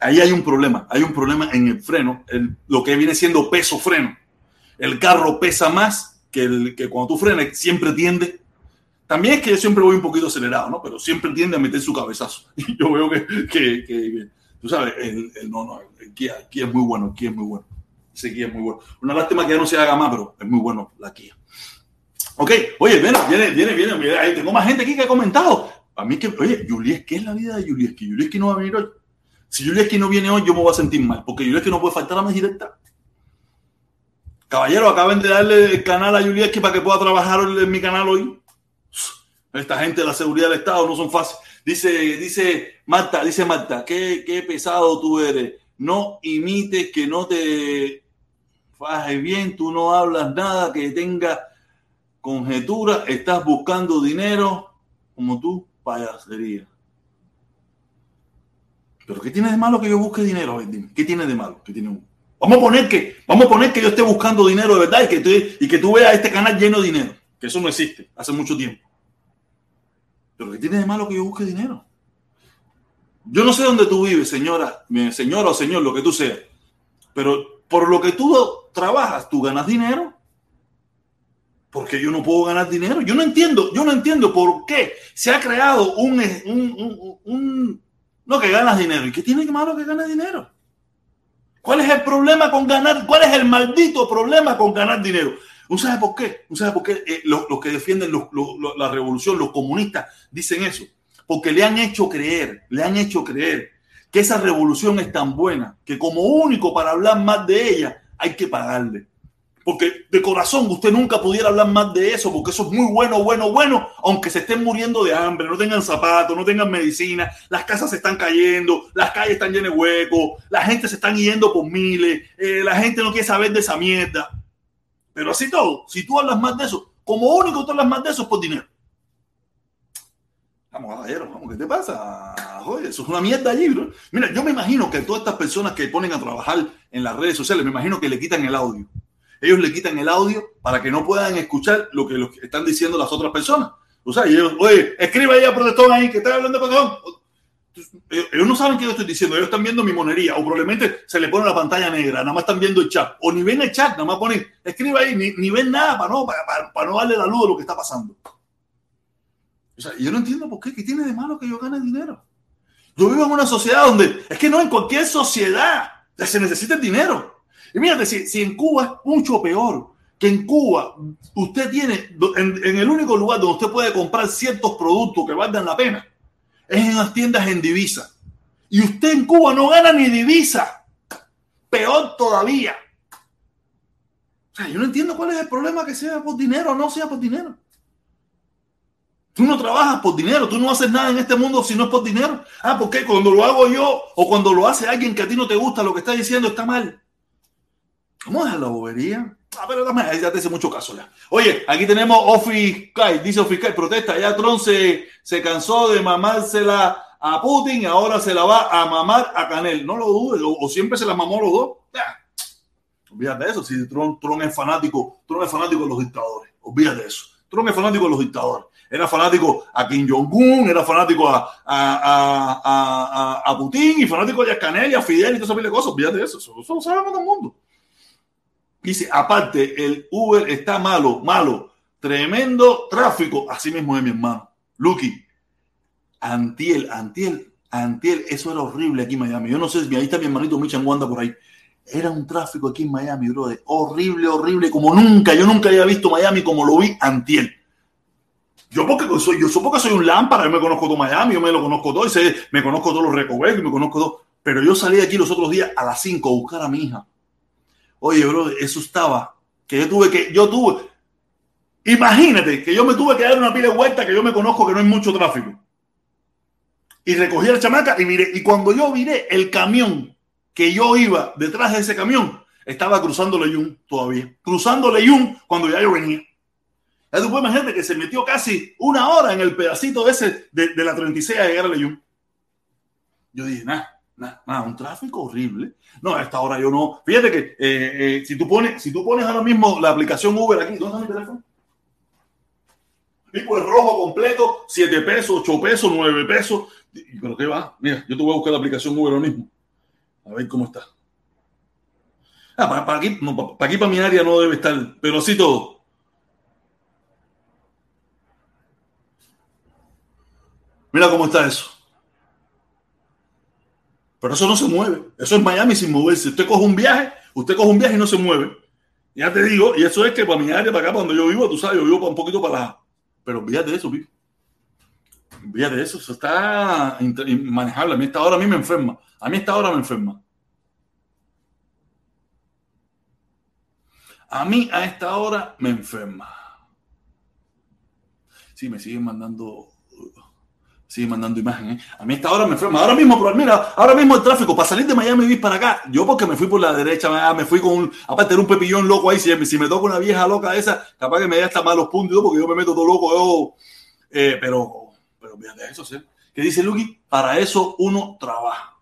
S1: ahí hay un problema. Hay un problema en el freno, el, lo que viene siendo peso freno. El carro pesa más que, el, que cuando tú frenes, siempre tiende. También es que yo siempre voy un poquito acelerado, ¿no? Pero siempre tiende a meter su cabezazo. Y yo veo que, que, que tú sabes, el, el, no, no, el Kia, el es muy bueno, el Kia es muy bueno. Ese Kia es muy bueno. Una lástima que ya no se haga más, pero es muy bueno la Kia. Ok, oye, viene, viene, viene, viene. Ahí tengo más gente aquí que ha comentado. A mí que, oye, Juliet, ¿qué es la vida de Julieski? Julieski no va a venir hoy. Si Julieski no viene hoy, yo me voy a sentir mal, porque Julieski no puede faltar a mi directa. Caballero, acaben de darle el canal a Julieski para que pueda trabajar en mi canal hoy. Esta gente de la seguridad del Estado no son fáciles. Dice, dice Marta, dice Marta, qué, qué pesado tú eres. No imites que no te fajes bien, tú no hablas nada que tenga conjetura, estás buscando dinero como tú, payasería. ¿Pero qué tiene de malo que yo busque dinero? ¿Qué tiene de malo? ¿Qué tiene. Vamos a poner que, vamos a poner que yo esté buscando dinero de verdad y que, tú, y que tú veas este canal lleno de dinero, que eso no existe hace mucho tiempo. Pero ¿qué tiene de malo que yo busque dinero? Yo no sé dónde tú vives, señora, señora o señor, lo que tú seas, pero por lo que tú trabajas, tú ganas dinero. Porque yo no puedo ganar dinero. Yo no entiendo, yo no entiendo por qué se ha creado un, un, un, no que ganas dinero. ¿Y qué tiene de malo que ganas dinero? ¿Cuál es el problema con ganar? ¿Cuál es el maldito problema con ganar dinero? ¿Usted sabe por qué? ¿Usted sabe por qué eh, los, que defienden la revolución, los comunistas, dicen eso? Porque le han hecho creer, le han hecho creer que esa revolución es tan buena que como único para hablar más de ella hay que pagarle. Porque de corazón usted nunca pudiera hablar más de eso, porque eso es muy bueno, bueno, bueno, aunque se estén muriendo de hambre, no tengan zapatos, no tengan medicina, las casas se están cayendo, las calles están llenas de huecos, la gente se están yendo por miles, eh, la gente no quiere saber de esa mierda. Pero así todo, si tú hablas más de eso, como único tú hablas más de eso es por dinero. Vamos, caballero, vamos, ¿qué te pasa? Joder, eso es una mierda allí, bro. Mira, yo me imagino que todas estas personas que ponen a trabajar en las redes sociales, me imagino que le quitan el audio ellos le quitan el audio para que no puedan escuchar lo que, están diciendo las otras personas. O sea, ellos, oye, escribe ahí a protestón ahí que está hablando de protestón. Ellos no saben qué yo estoy diciendo, ellos están viendo mi monería, o probablemente se le pone la pantalla negra, nada más están viendo el chat, o ni ven el chat, nada más ponen, escribe ahí, ni, ven nada para no, para, no darle la luz de lo que está pasando. Yo no entiendo por qué, qué tiene de malo que yo gane dinero. Yo vivo en una sociedad donde, es que no, en cualquier sociedad se necesita el dinero. Y mírate, si, en Cuba es mucho peor, que en Cuba usted tiene, en, el único lugar donde usted puede comprar ciertos productos que valgan la pena, es en las tiendas en divisa. Y usted en Cuba no gana ni divisa. Peor todavía. O sea, yo no entiendo cuál es el problema que sea por dinero o no sea por dinero. Tú no trabajas por dinero, tú no haces nada en este mundo si no es por dinero. Ah, porque cuando lo hago yo o cuando lo hace alguien que a ti no te gusta, lo que está diciendo está mal. ¿Cómo es la bobería? Ah, pero ya te hace mucho caso ya. Oye, aquí tenemos Ofiscal, dice Ofiscal, protesta, ya Trump se, cansó de mamársela a Putin y ahora se la va a mamar a Canel. No lo dudes, o, siempre se la mamó los dos. Olvídate de eso, si Trump, es fanático, Trump es fanático de los dictadores. Olvídate de eso. Trump es fanático de los dictadores. Era fanático a Kim Jong-un, era fanático a, a, Putin y fanático a Canel y a Fidel y todas esas cosas. Olvídate de eso. Eso, eso lo sabe todo el mundo. Dice, aparte, el Uber está malo, malo. Tremendo tráfico. Así mismo es mi hermano. Lucky. Antiel, Antiel, Antiel. Eso era horrible aquí en Miami. Yo no sé si ahí está mi hermanito Michan Wanda por ahí. Era un tráfico aquí en Miami, brother. Horrible, horrible. Como nunca. Yo nunca había visto Miami como lo vi Antiel. Yo porque soy, yo supongo que soy un lámpara, yo me conozco todo Miami, yo me lo conozco todo, y sé, me conozco todos los recovecos, me conozco todo. Pero yo salí aquí los otros días a las 5 a buscar a mi hija Oye, bro, eso estaba. Que yo tuve que, yo tuve. Imagínate que yo me tuve que dar una pila de vuelta que yo me conozco que no hay mucho tráfico. Y recogí a la chamaca y miré. Y cuando yo miré el camión que yo iba detrás de ese camión, estaba cruzando Leyún todavía. Cruzando Leyún cuando ya yo venía. Ya tú puedes imaginarte que se metió casi una hora en el pedacito ese de, de la 36 a llegar a Leyún. Yo dije, nada, nada, un tráfico horrible. No, a esta hora yo no. Fíjate que eh, eh, si, tú pones, si tú pones ahora mismo la aplicación Uber aquí, ¿dónde está mi teléfono? Tipo el rojo completo, 7 pesos, 8 pesos, 9 pesos. ¿Pero qué va? Mira, yo te voy a buscar la aplicación Uber ahora mismo. A ver cómo está. Ah, para, aquí, para aquí, para mi área no debe estar, pero sí todo. Mira cómo está eso. Pero eso no se mueve. Eso es Miami sin moverse. Usted coge un viaje, usted coge un viaje y no se mueve. Ya te digo, y eso es que para mi área, para acá, para donde yo vivo, tú sabes, yo vivo un poquito para la. Pero olvídate de eso, Pico. Olvídate de eso, eso está manejable. A mí esta hora a mí me enferma. A mí esta hora me enferma. A mí a esta hora me enferma. Sí, me siguen mandando Sigue mandando imágenes. ¿eh? A mí esta hora me enferma. Ahora mismo, mira, ahora mismo el tráfico para salir de Miami y para acá. Yo porque me fui por la derecha, me fui con un, aparte era un pepillón loco ahí. Si, si me toco una vieja loca esa, capaz que me dé hasta malos puntos porque yo me meto todo loco. Eh, pero, pero de eso, ¿sí? ¿Qué dice Lucky? Para eso uno trabaja.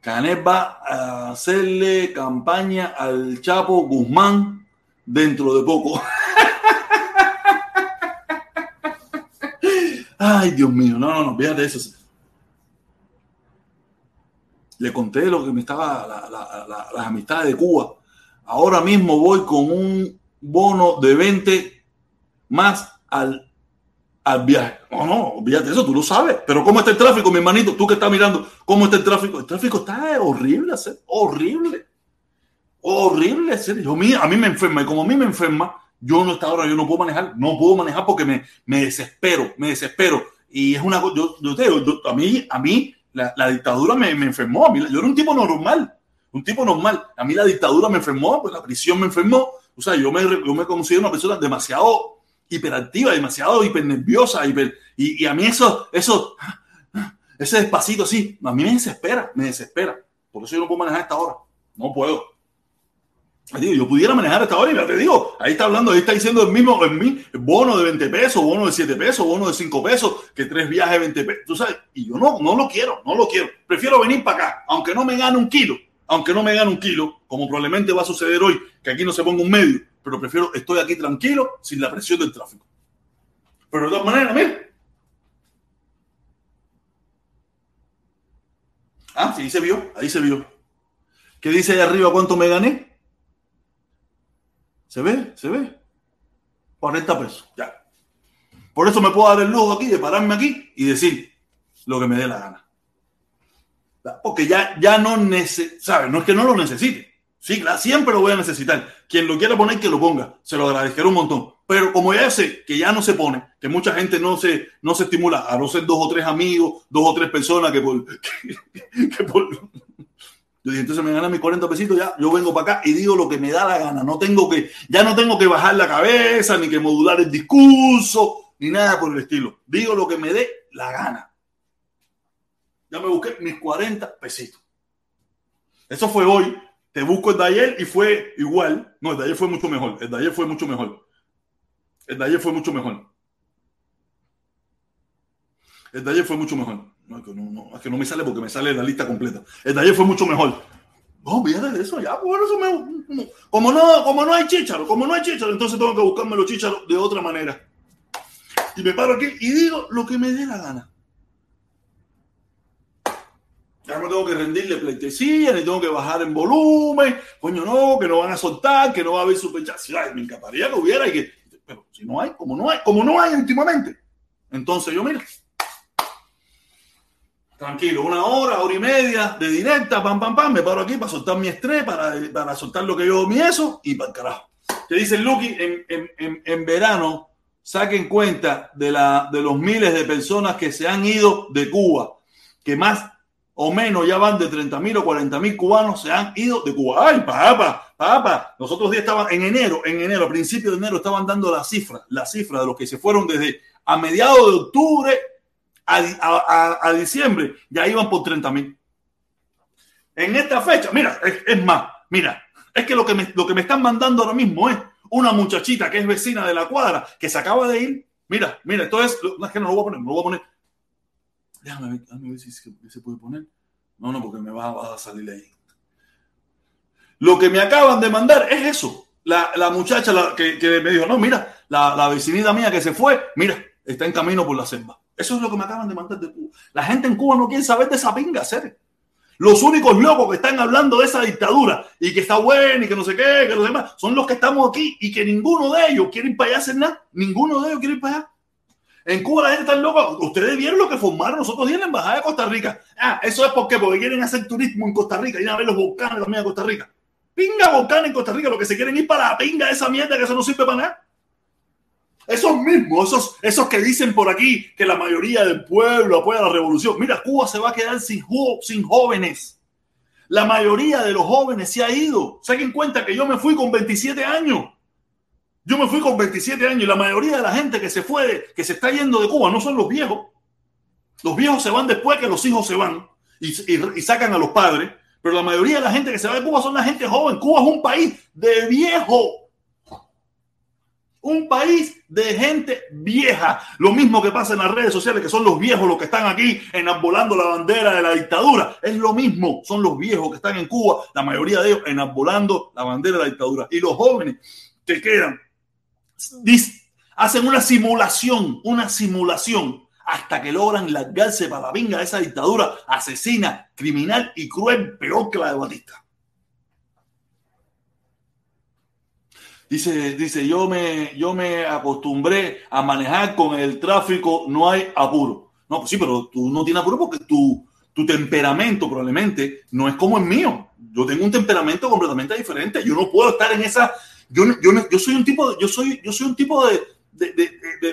S1: Canet va a hacerle campaña al Chapo Guzmán dentro de poco. Ay, Dios mío, no, no, no, fíjate eso. Le conté lo que me estaba, las amistades de Cuba. Ahora mismo voy con un bono de 20 más al, al viaje. No, no, fíjate eso, tú lo sabes. Pero ¿cómo está el tráfico, mi hermanito? Tú que estás mirando, ¿cómo está el tráfico? El tráfico está horrible, horrible. Horrible, Yo, a mí me enferma y como a mí me enferma, yo no está ahora, yo no puedo manejar, no puedo manejar porque me, me desespero, me desespero. Y es una cosa, yo, te digo, a mí, a mí la, la dictadura me, me, enfermó, yo era un tipo normal, un tipo normal. A mí la dictadura me enfermó, pues la prisión me enfermó. O sea, yo me, yo me considero una persona demasiado hiperactiva, demasiado hipernerviosa, hiper, y, y a mí eso, eso, ese despacito así, a mí me desespera, me desespera. Por eso yo no puedo manejar esta hora, no puedo yo pudiera manejar esta hora y ya te digo, ahí está hablando, ahí está diciendo el mismo en mí, bono de 20 pesos, bono de 7 pesos, bono de 5 pesos, que tres viajes de 20 pesos. Tú sabes, y yo no, no lo quiero, no lo quiero. Prefiero venir para acá, aunque no me gane un kilo, aunque no me gane un kilo, como probablemente va a suceder hoy, que aquí no se ponga un medio, pero prefiero, estoy aquí tranquilo, sin la presión del tráfico. Pero de todas maneras, mira. Ah, sí, se vio, ahí se vio. ¿Qué dice ahí arriba cuánto me gané? ¿Se ve? ¿Se ve? 40 pesos, ya. Por eso me puedo dar el lujo aquí de pararme aquí y decir lo que me dé la gana. Porque ya, ya no necesito, ¿sabes? No es que no lo necesite. Sí, siempre lo voy a necesitar. Quien lo quiera poner, que lo ponga. Se lo agradeceré un montón. Pero como ya sé que ya no se pone, que mucha gente no se, no se estimula a no ser dos o tres amigos, dos o tres personas que por, que por yo dije, entonces me ganan mis 40 pesitos, ya, yo vengo para acá y digo lo que me da la gana. No tengo que, ya no tengo que bajar la cabeza, ni que modular el discurso, ni nada por el estilo. Digo lo que me dé la gana. Ya me busqué mis 40 pesitos. Eso fue hoy. Te busco el de ayer y fue igual. No, el de ayer fue mucho mejor. El de ayer fue mucho mejor. El de ayer fue mucho mejor. El de ayer fue mucho mejor. No, es que no, es que no me sale porque me sale la lista completa. El de ayer fue mucho mejor. No, de eso, ya, por eso me. Como no, como no hay chicharo, como no hay chicharo, entonces tengo que buscarme los chicharos de otra manera. Y me paro aquí y digo lo que me dé la gana. Ya no tengo que rendirle pleitesía, ni tengo que bajar en volumen. Coño, no, que no van a soltar, que no va a haber superchación. Me encantaría que hubiera y que. Pero si no hay, como no hay, como no hay últimamente. Entonces yo, mira, Tranquilo, una hora, hora y media de directa, pam, pam, pam, me paro aquí para soltar mi estrés, para, para soltar lo que yo mi eso y para el carajo. Que dice Lucky, en, en, en, verano saquen cuenta de, la, de los miles de personas que se han ido de Cuba, que más o menos ya van de 30 mil o 40 mil cubanos se han ido de Cuba. Ay, papá, papá, los otros días estaban en enero, en enero, a principios de enero estaban dando la cifra, la cifra de los que se fueron desde a mediados de octubre a, diciembre ya iban por 30 mil. En esta fecha, mira, es, más, mira, es que lo que, me, lo que me están mandando ahora mismo es una muchachita que es vecina de la cuadra, que se acaba de ir. Mira, mira, esto es, no es que no lo voy a poner, no lo voy a poner. Déjame ver, déjame ver si se puede poner. No, no, porque me va, a salir ahí. Lo que me acaban de mandar es eso. La, la muchacha que, que, me dijo, no, mira, la, la vecinita mía que se fue, mira, está en camino por la selva. Eso es lo que me acaban de mandar de Cuba. La gente en Cuba no quiere saber de esa pinga, hacer. Los únicos locos que están hablando de esa dictadura y que está buena y que no sé qué, que los demás, son los que estamos aquí y que ninguno de ellos quiere ir para allá hacer nada. Ninguno de ellos quiere ir para allá. En Cuba la gente está loca. Ustedes vieron lo que formaron nosotros en la Embajada de Costa Rica. Ah, eso es porque, porque quieren hacer turismo en Costa Rica y a ver los volcanes también de Costa Rica. Pinga volcanes en Costa Rica, lo que se quieren ir para la pinga de esa mierda que eso no sirve para nada. Esos mismos, esos, esos que dicen por aquí que la mayoría del pueblo apoya la revolución. Mira, Cuba se va a quedar sin, sin jóvenes. La mayoría de los jóvenes se ha ido. en cuenta que yo me fui con 27 años. Yo me fui con 27 años y la mayoría de la gente que se fue, que se está yendo de Cuba, no son los viejos. Los viejos se van después que los hijos se van y, y sacan a los padres. Pero la mayoría de la gente que se va de Cuba son la gente joven. Cuba es un país de viejos un país de gente vieja. Lo mismo que pasa en las redes sociales, que son los viejos los que están aquí enarbolando la bandera de la dictadura. Es lo mismo, son los viejos que están en Cuba, la mayoría de ellos enarbolando la bandera de la dictadura. Y los jóvenes que quedan, hacen una simulación, una simulación, hasta que logran largarse para la vinga de esa dictadura asesina, criminal y cruel, peor que la de Batista. Dice, dice, yo me, yo me acostumbré a manejar con el tráfico, no hay apuro. No, pues sí, pero tú no tienes apuro porque tu, tu temperamento probablemente no es como el mío. Yo tengo un temperamento completamente diferente. Yo no puedo estar en esa. Yo, yo, yo soy un tipo, yo soy, yo soy un tipo de, de,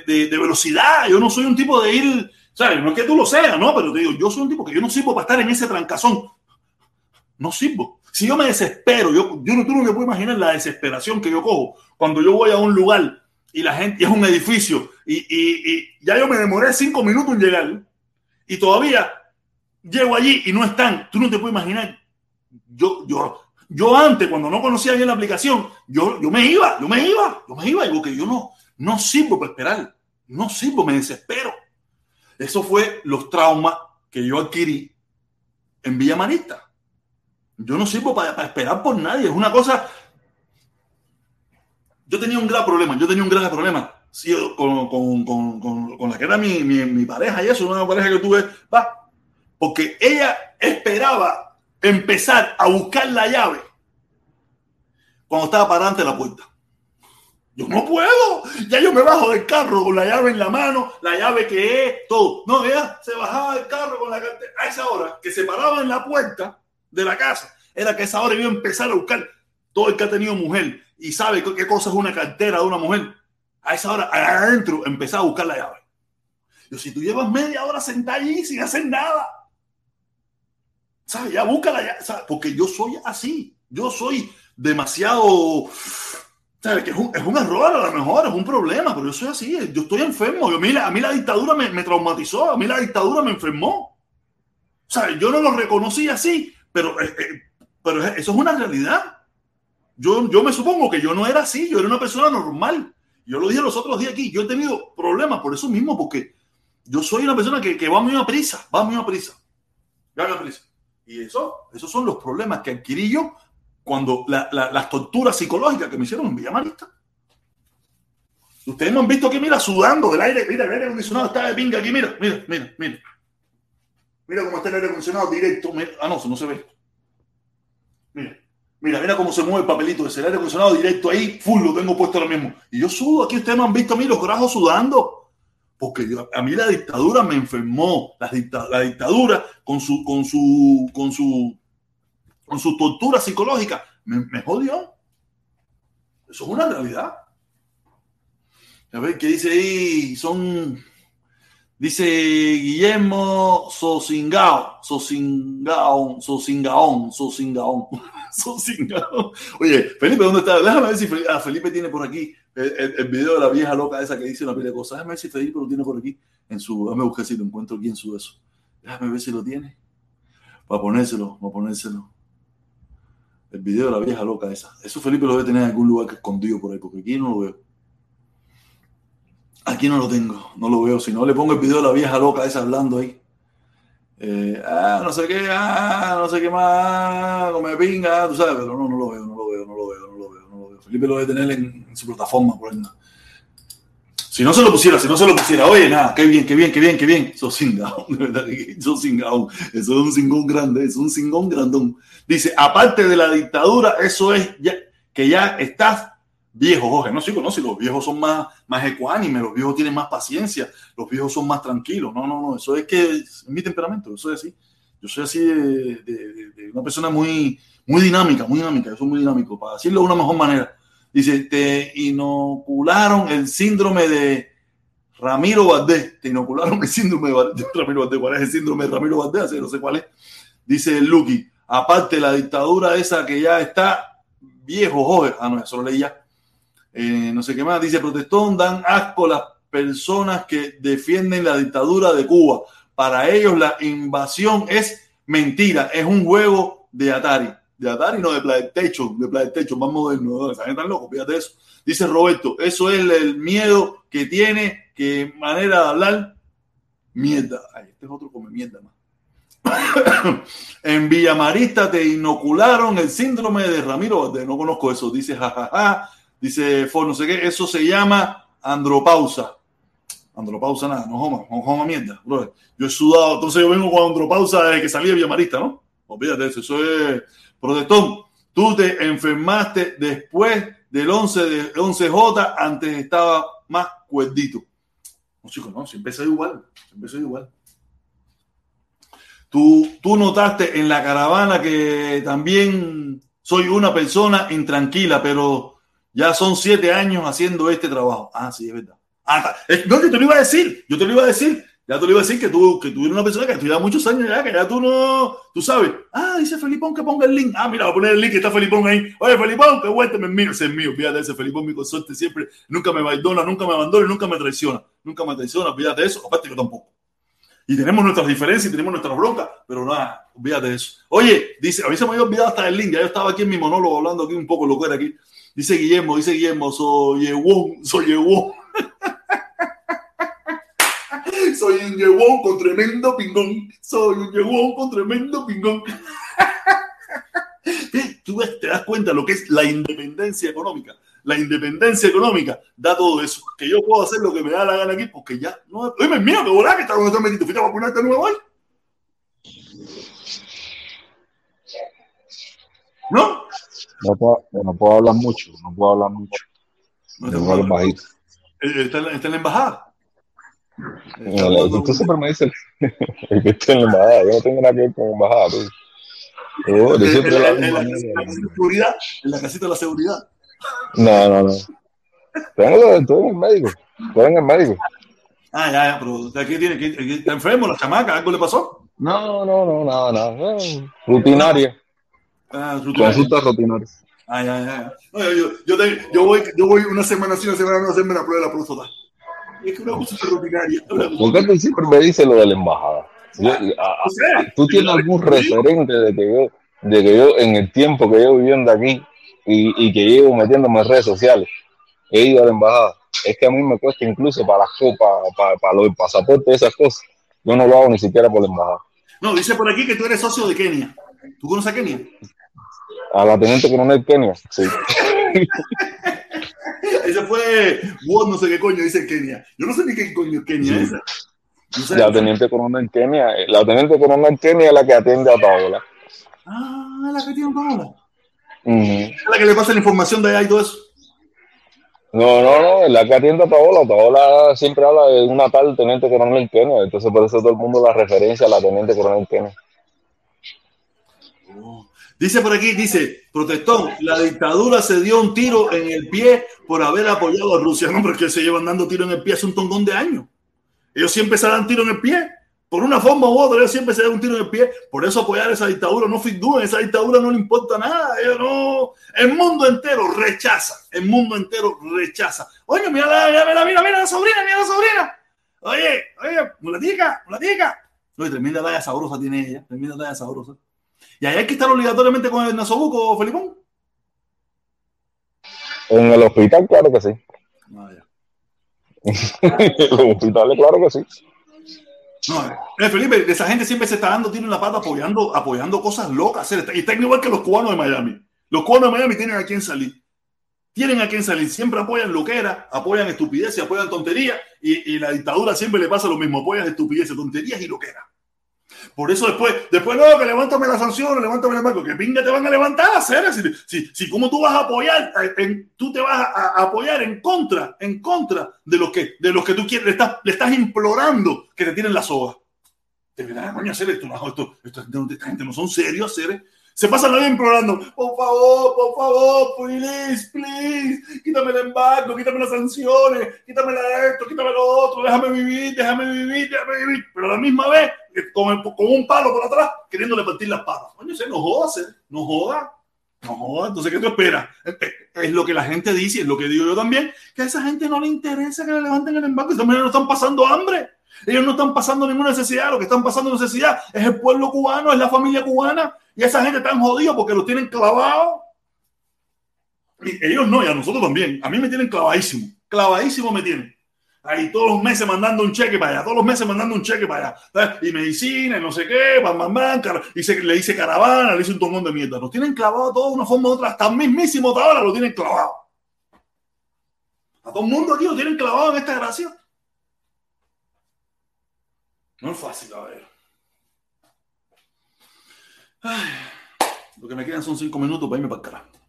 S1: de, de, velocidad. Yo no soy un tipo de ir. ¿Sabes? No es que tú lo seas, ¿no? Pero te digo, yo soy un tipo que yo no sirvo para estar en ese trancazón. No sirvo. Si yo me desespero, yo, yo no, tú no me puedes imaginar la desesperación que yo cojo cuando yo voy a un lugar y la gente es un edificio y, y, y ya yo me demoré cinco minutos en llegar y todavía llego allí y no están. Tú no te puedes imaginar. Yo, yo, yo antes, cuando no conocía bien la aplicación, yo, yo me iba, yo me iba, yo me iba, y porque yo no, no sirvo para esperar, no sirvo, me desespero. Eso fue los traumas que yo adquirí en Villa Marista. Yo no sirvo para, esperar por nadie. Es una cosa. Yo tenía un gran problema. Yo tenía un gran problema con, con, la que era mi, mi, pareja y eso, una pareja que tuve. Va. Porque ella esperaba empezar a buscar la llave cuando estaba parada ante la puerta. Yo no puedo. Ya yo me bajo del carro con la llave en la mano, la llave que es, todo. No, ella se bajaba del carro con la cartera. A esa hora que se paraba en la puerta, de la casa, era que esa hora iba a empezar a buscar todo el que ha tenido mujer y sabe qué cosa es una cartera de una mujer. A esa hora, adentro, empezar a buscar la llave. Yo, si tú llevas media hora sentada allí sin hacer nada, ¿sabes? Ya busca la llave, Porque yo soy así. Yo soy demasiado. ¿Sabes? Que es un, error, a lo mejor, es un problema, pero yo soy así. Yo estoy enfermo. a, mí, a mí la dictadura me, traumatizó, a mí la dictadura me enfermó. Yo no lo reconocí así, pero, eh, eh, pero eso es una realidad. Yo, yo me supongo que yo no era así, yo era una persona normal. Yo lo dije los otros días aquí, yo he tenido problemas por eso mismo, porque yo soy una persona que, que va muy a prisa, va muy a prisa. Va muy a prisa. Y eso, esos son los problemas que adquirí yo cuando las torturas psicológicas que me hicieron en Villamarista. Ustedes me han visto aquí, mira, sudando del aire, mira, el aire acondicionado está de pinga aquí, mira, mira, mira, mira. Mira cómo está el aire acondicionado directo. Ah, no, no se ve. Mira, mira, mira cómo se mueve el papelito ese aire acondicionado directo ahí, full, lo tengo puesto ahora mismo. Y yo sudo, aquí ustedes me han visto a mí los grajos sudando. Porque a mí la dictadura me enfermó. La, dictadura con su, con su, con su, con su tortura psicológica me, me jodió. Eso es una realidad. A ver, ¿qué dice ahí? Son Dice Guillermo Sosingao, Sosingao, Sosingaón, Sosingaón, Sosingaón. Oye, Felipe, ¿dónde está? Déjame ver si Felipe, ah, Felipe tiene por aquí el, video de la vieja loca esa que dice una pila de cosas. Déjame ver si Felipe lo tiene por aquí en su. Déjame buscar si lo encuentro aquí en su eso. Déjame ver si lo tiene. Para ponérselo, para ponérselo. El video de la vieja loca esa. Eso Felipe lo debe tener en algún lugar escondido por ahí, porque aquí no lo veo. Aquí no lo tengo, no lo veo. Si no, le pongo el video de la vieja loca esa hablando ahí. Eh, ah, no sé qué, ah, no sé qué más, no me pinga, tú sabes, pero no, no lo veo, no lo veo, no lo veo, no lo veo, no lo veo. Felipe lo debe tener en, su plataforma, por ahí. Si no se lo pusiera, si no se lo pusiera, oye, nada, qué bien, qué bien, qué bien, qué bien. Sos cingón, de verdad, sos cingón. Eso es un cingón grande, es un cingón grandón. Dice, aparte de la dictadura, eso es que ya estás viejos, Jorge, no, sí, no, si los viejos son más, más ecuánimes, los viejos tienen más paciencia, los viejos son más tranquilos. No, no, no, eso es que es mi temperamento, eso es así. Yo soy así de, una persona muy, muy dinámica, muy dinámica, yo soy muy dinámico, para decirlo de una mejor manera. Dice, te inocularon el síndrome de Ramiro Valdés, te inocularon el síndrome de Ramiro Valdés, ¿cuál es el síndrome de Ramiro Valdés? No sé cuál es. Dice Lucky, aparte la dictadura esa que ya está viejo, joven, ah, no, eso lo leí ya eh, no sé qué más, dice protestón, dan asco las personas que defienden la dictadura de Cuba. Para ellos la invasión es mentira, es un juego de Atari. de Atari, no, de PlayStation, de PlayStation, más moderno. Esa gente loco, fíjate eso. Dice Roberto, eso es el miedo que tiene, que manera de hablar, mierda. Ay, este es otro come mierda más. en Villamarista te inocularon el síndrome de Ramiro No conozco eso. Dice jajaja. Dice For, no sé qué. Eso se llama andropausa. Andropausa, nada. No joma, no joma mierda. Yo he sudado. Entonces yo vengo con andropausa desde que salí de Villamarista, ¿no? Olvídate de eso. Eso es protestón. Tú te enfermaste después del 11 de 11J. Antes estaba más cuerdito. No, chicos, no. Siempre soy igual. Siempre soy igual. Tú, tú notaste en la caravana que también soy una persona intranquila, pero ya son siete años haciendo este trabajo. Ah, sí, es verdad. Ah, no, yo te lo iba a decir, yo te lo iba a decir, ya te lo iba a decir que tú, que tú eres una persona que estudia muchos años ya, que ya tú no, tú sabes. Ah, dice Felipón que ponga el link. Ah, mira, voy a poner el link que está Felipón ahí. Oye, Felipón, que vuelta me mío, ese es mío, fíjate ese Felipón, mi consorte siempre, nunca me abandona, nunca me abandona nunca me traiciona. Nunca me traiciona, fíjate eso, aparte yo tampoco. Y tenemos nuestras diferencias y tenemos nuestras broncas, pero nada, olvídate de eso. Oye, dice, a mí se me había olvidado hasta el link, ya yo estaba aquí en mi monólogo hablando aquí un poco lo que era aquí. Dice Guillermo, dice Guillermo, soy Ewon, soy Ewon. soy un Ewon con tremendo pingón. Soy un Ewon con tremendo pingón. Tú te das cuenta lo que es la independencia económica la independencia económica, da todo eso. Que yo puedo hacer lo que me da la gana aquí, porque ya no. Oye, mío, que volá, que está donde está metido. ¿Fuiste a vacunarte de nuevo hoy? ¿No?
S2: No puedo, no puedo hablar mucho, no puedo hablar mucho. No puedo hablar
S1: bajito. Eh, ¿Está, está en la embajada?
S2: Usted siempre me dice que estoy en la embajada. Yo no tengo nada que ver con la embajada.
S1: Oh, en, en, la, en, la, seguridad, en la casita de la seguridad.
S2: No, no, no. Tengo, estoy en el médico. Estoy en el médico.
S1: Ah, ya, ya, pero aquí tiene que está enfermo la chamaca, ¿algo le pasó?
S2: No, no, no, nada, nada. Rutinaria. Ah, rutinaria. Consulta rutinaria.
S1: Ah, ya, ya. No, yo, yo, te, yo, voy, yo voy una semana sí, una semana no a hacerme la prueba de la próstata. Es que una consulta rutinaria.
S2: ¿Por qué tú siempre me dices lo de la embajada? Yo, a, ¿Tú tienes algún referente de que yo, de que yo en el tiempo que yo viviendo aquí y, y, que llevo metiéndome en redes sociales, he ido a la embajada. Es que a mí me cuesta incluso para, para, para, para los pasaportes, esas cosas. Yo no lo hago ni siquiera por la embajada.
S1: No, dice por aquí que tú eres socio de Kenia. ¿Tú conoces a Kenia?
S2: A la teniente coronel Kenia, sí.
S1: Ese fue vos no sé qué coño dice Kenia. Yo no sé ni qué coño Kenia es esa.
S2: la teniente coronel Kenia, la teniente coronel Kenia es la que atiende a Paola.
S1: Ah, la que atiende a Paola. ¿Es la que le pasa la información de allá y todo eso?
S2: No, no, no, es la que atiende a Paola. Paola siempre habla de una tal teniente coronel Kenia, entonces por eso todo el mundo la referencia a la teniente coronel Kenia.
S1: Oh. Dice por aquí, dice, protestón, la dictadura se dio un tiro en el pie por haber apoyado a Rusia. No, porque se llevan dando tiro en el pie hace un tongón de años. Ellos siempre se dan tiro en el pie por una forma u otra, ellos siempre se dan un tiro en el pie. Por eso apoyar esa dictadura, no duda, esa dictadura no le importa nada. Ellos no, el mundo entero rechaza, el mundo entero rechaza. Oye, mira, mira, mira, mira, la sobrina, mira la sobrina. Oye, oye, mulatica, mulatica. Oye, tremenda talla sabrosa tiene ella, tremenda talla sabrosa. Y ahí hay que estar obligatoriamente con el nasobuco, Felipón.
S2: En el hospital, claro que sí. Ah, en los hospitales, claro que sí.
S1: No, eh, Felipe, esa gente siempre se está dando tiro en la pata apoyando, apoyando cosas locas. Y está igual que los cubanos de Miami. Los cubanos de Miami tienen a quién salir. Tienen a quién salir. Siempre apoyan loquera, apoyan estupideces, apoyan tonterías. Y, y, la dictadura siempre le pasa lo mismo. Apoyan estupideces, tonterías y loquera. Por eso después, después no, que levántame las sanciones, levántame la mano, que pinga te van a levantar hacer. Si, si, si cómo tú vas a apoyar, eh, en, tú te vas a, a, apoyar en contra, en contra de lo que, de los que tú quieres, le estás, le estás implorando que te tiren la soga. De verdad, coño, hacer esto, no, esto, esto, esta gente no son serios, hacer. Se pasa la vida implorando, por favor, por favor, please, please, quítame el embargo, quítame las sanciones, quítame esto, quítame lo otro, déjame vivir, déjame vivir, déjame vivir. Pero a la misma vez, con, con un palo por atrás, queriéndole partir las patas. Coño, se no joda, se, no joda. No joda, entonces, ¿qué tú esperas? Es lo que la gente dice, es lo que digo yo también, que a esa gente no le interesa que le levanten el embargo, esa manera no están pasando hambre. Ellos no están pasando ninguna necesidad, lo que están pasando necesidad es el pueblo cubano, es la familia cubana, y esa gente está jodidos porque los tienen clavados. Ellos no, y a nosotros también. A mí me tienen clavadísimo, clavadísimo me tienen. Ahí todos los meses mandando un cheque para allá, todos los meses mandando un cheque para allá. Y medicina, y no sé qué, bam, bam, bam, y se, le hice caravana, le hice un tomón de mierda. Nos tienen clavado todos de una forma u otra, hasta mismísimo ahora lo tienen clavado. A todo el mundo aquí lo tienen clavado en esta gracia. No es fácil, ver. lo que me quedan son cinco minutos para irme para el carajo.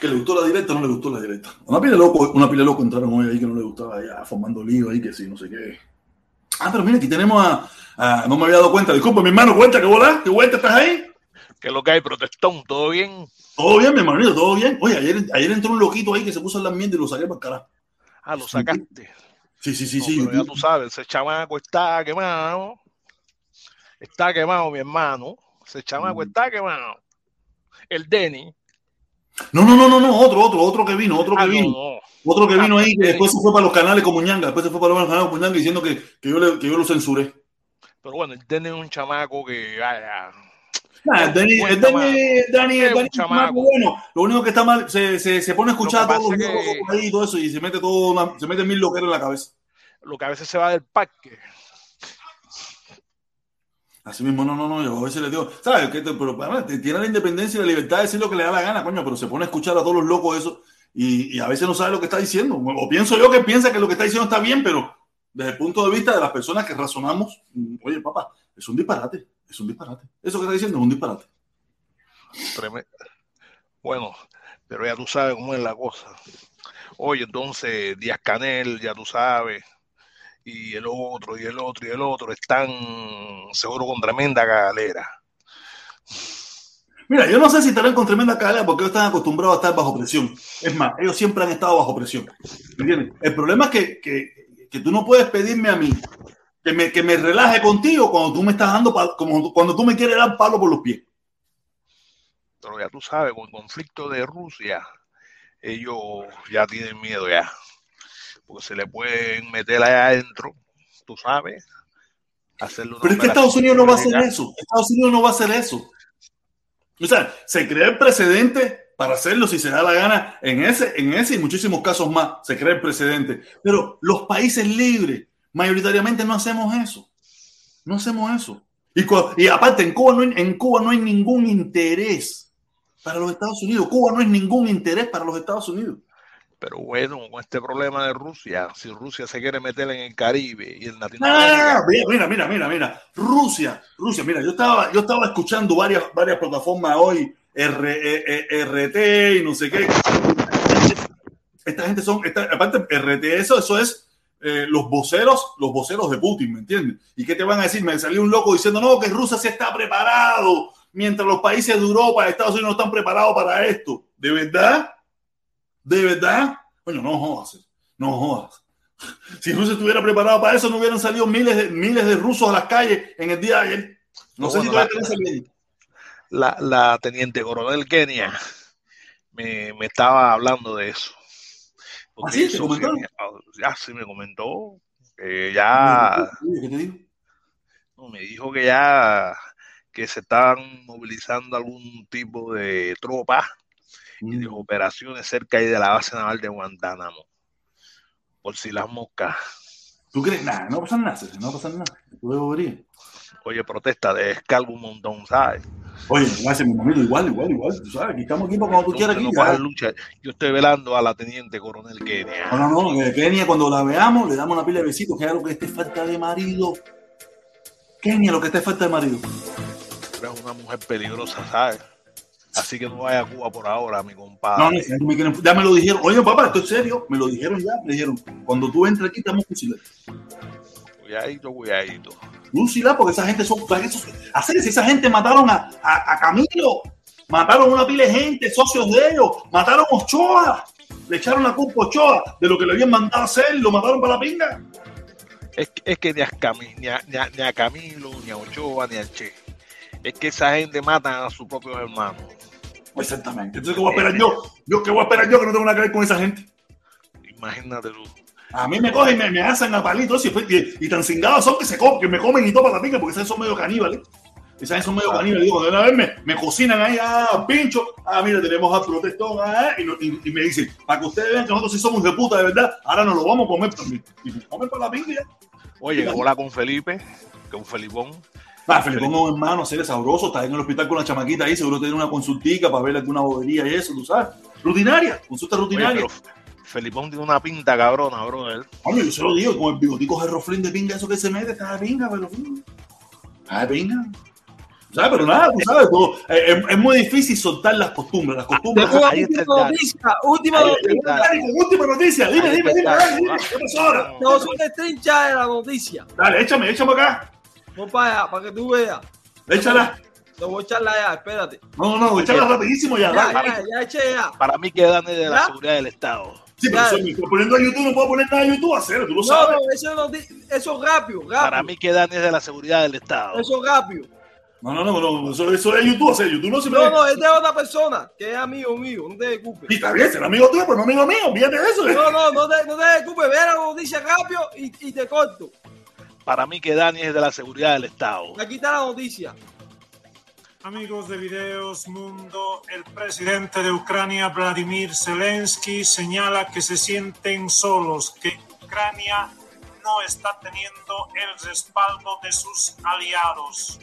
S1: Que le gustó la directa, no le gustó la directa. Una pila loco, una pila loco entraron hoy ahí que no le gustaba ya formando lío ahí que sí, no sé qué. Ah, pero mira, aquí tenemos a, no me había dado cuenta, disculpa mi hermano, cuenta que volá, que vuelta estás ahí.
S3: Que lo que hay, protestón, ¿todo bien?
S1: Todo bien, mi hermanito, todo bien. Oye, ayer, ayer entró un loquito ahí que se puso en la ambiente y lo saqué para el carajo.
S3: Ah, lo sacaste.
S1: Sí, sí, sí, sí.
S3: ya tú sabes, ese chamaco está quemado. Está quemado, mi hermano. Ese chamaco mm. está quemado. El Denny.
S1: No, no, no, no, no, otro, otro, otro que vino, otro que ah, vino. Otro que ah, vino ahí, que después se fue para los canales como Ñanga, después se fue para los canales como Ñanga diciendo que, que, yo, le, que yo lo censuré.
S3: Pero bueno, el Denny es un chamaco que. Vaya,
S1: el Dani, el Dani, Dani, es un chamaco bueno. Lo único que está mal, se, se, se pone a escuchar a todos los que... ahí y todo eso y se mete todo, se mete mil loqueros en la cabeza.
S3: Lo que a veces se va del parque
S1: Así mismo, no, no, no, yo a veces le digo, ¿sabes? Que tiene la independencia y la libertad de decir lo que le da la gana, coño, pero se pone a escuchar a todos los locos eso y, a veces no sabe lo que está diciendo. O pienso yo que piensa que lo que está diciendo está bien, pero desde el punto de vista de las personas que razonamos, oye, papá, es un disparate, es un disparate. Eso que está diciendo es un disparate.
S3: Bueno, pero ya tú sabes cómo es la cosa. Oye, entonces, Díaz Canel, ya tú sabes, y el otro, y el otro, y el otro, están seguro con tremenda galera.
S1: Mira, yo no sé si estarán con tremenda galera porque ellos están acostumbrados a estar bajo presión. Es más, ellos siempre han estado bajo presión. ¿Entiendes? El problema es que, que, que, tú no puedes pedirme a mí que me, que me relaje contigo cuando tú me estás dando, como cuando tú me quieres dar palo por los pies.
S3: Pero ya tú sabes, con el conflicto de Rusia, ellos ya tienen miedo ya porque se le pueden meter allá adentro, tú sabes,
S1: hacerlo. Pero es que Estados Unidos no va a hacer eso. Estados Unidos no va a hacer eso. O sea, se crea el precedente para hacerlo si se da la gana en ese, en ese y muchísimos casos más. Se crea el precedente. Pero los países libres, mayoritariamente no hacemos eso. No hacemos eso. Y, y aparte, en Cuba, no hay, en Cuba no hay ningún interés para los Estados Unidos. Cuba no es ningún interés para los Estados Unidos.
S3: Pero bueno, con este problema de Rusia, si Rusia se quiere meter en el Caribe y en Latinoamérica.
S1: Ah, mira, mira, mira, mira. Rusia, Rusia, mira, yo estaba, yo estaba escuchando varias, varias plataformas hoy, RT e, e, y no sé qué. Esta gente son, aparte, RT, eso, eso es eh, los voceros, los voceros de Putin, ¿me entiendes? ¿Y qué te van a decir? Me salió un loco diciendo, no, que Rusia se está preparado, mientras los países de Europa, Estados Unidos no están preparados para esto. ¿De verdad? ¿De verdad? Bueno, no jodas, no jodas. Si Rusia estuviera preparado para eso, no hubieran salido miles de, miles de rusos a las calles en el día de ayer. No, sé si la,
S3: la, la, teniente coronel Kenia me, me, estaba hablando de eso.
S1: ¿Así? ¿Ah, ¿Te comentó?
S3: ya sí me comentó. ya. ¿Qué te dijo? No, me dijo que ya que se estaban movilizando algún tipo de tropa y de mm. operaciones cerca ahí de la base naval de Guantánamo. Por si las moscas.
S1: ¿Tú crees? Nada, no pasa nada, no pasa nada.
S3: Oye, protesta de escalvo un montón, ¿sabes?
S1: Oye, gracias, mi amigo, igual, igual, igual. Tú sabes, aquí estamos aquí para cuando tú quieras.
S3: Aquí, lucha. Yo estoy velando a la teniente coronel Kenia.
S1: No, no, no. Kenia, cuando la veamos, le damos una pila de besitos, que es lo que esté falta de marido. Kenia, lo que esté falta de marido.
S3: Tú eres una mujer peligrosa, ¿sabes? Así que no vaya a Cuba por ahora, mi compadre.
S1: No, ya me lo dijeron. Oye, papá, esto es serio. Me lo dijeron ya. Me dijeron, cuando tú entres aquí, estamos fusilados.
S3: Cuidadito, cuidadito.
S1: Fusilados porque esa gente son. Hacer si esa gente mataron a, a, Camilo, mataron una pila de gente, socios de ellos, mataron a Ochoa, le echaron la culpa a Ochoa de lo que le habían mandado a hacer, lo mataron para la pinga.
S3: Es, es que ni a, ni, a, ni, a, Camilo, ni a Ochoa, ni a Che es que esa gente mata a sus propios hermanos.
S1: Exactamente. Entonces, ¿qué voy a esperar yo? yo? ¿Qué voy a esperar yo que no tengo nada que ver con esa gente?
S3: Imagínate tú.
S1: A mí me cogen y me, me hacen a palitos y, y, y, tan cingados son que, se comen, que me comen y topan la pica porque esos son medio caníbales. Esas son medio caníbales. Digo, cuando a me, me cocinan ahí, ah, pincho, ah, mira, tenemos al protestón, ah, y, y, y, me dicen, para que ustedes vean que nosotros sí somos de puta de verdad, ahora nos lo vamos a comer también. Y me comen para la pinga ya.
S3: Oye, hola con Felipe, con Felipón.
S1: Ah, Felipón es un hermano, seres sabroso, está en el hospital con la chamaquita ahí, seguro tiene una consultica para ver alguna bobería y eso, tú sabes. Rutinaria, consulta rutinaria.
S3: Oye, Felipón tiene una pinta cabrona, bro. Él.
S1: Oye, yo se lo digo, con el bigotico jerroflín de pinga, eso que se mete, está de pinga, pero. Está de pinga. ¿Sabes? Pero nada, tú sabes, todo, es, es, muy difícil soltar las costumbres. Las costumbres.
S4: Ahí última noticia, última noticia.
S1: Última noticia, dime, dime, dime, dime, dime, ¿qué pasó ahora?
S4: No, son de trincha de la noticia.
S1: Dale, échame, échame acá.
S4: No para allá, para que tú veas.
S1: Échala.
S4: No voy a echarla ya, espérate.
S1: No, no, no, echarla rapidísimo ya.
S4: Ya, ya, ya eché ya.
S3: Para mí quedan de la seguridad del Estado.
S1: Sí, pero eso, me estoy poniendo a YouTube, no puedo poner nada a YouTube a hacer, tú lo sabes.
S4: No, no, eso, no, eso es rápido, rápido.
S3: Para mí quedan de la seguridad del Estado.
S4: Eso es rápido.
S1: No, no, no, no, eso, eso es YouTube, o sea, YouTube no se me...
S4: No, no, es de otra persona, que es amigo mío, no te preocupes.
S1: Y está bien, será amigo tuyo, pero no amigo mío, fíjate de eso.
S4: No, no, no te, no te preocupes, ve la noticia rápido y, y te corto.
S3: Para mí que Dani es de la seguridad del Estado.
S4: Aquí está la noticia.
S5: Amigos de Videos Mundo, el presidente de Ucrania, Vladimir Zelensky, señala que se sienten solos, que Ucrania no está teniendo el respaldo de sus aliados.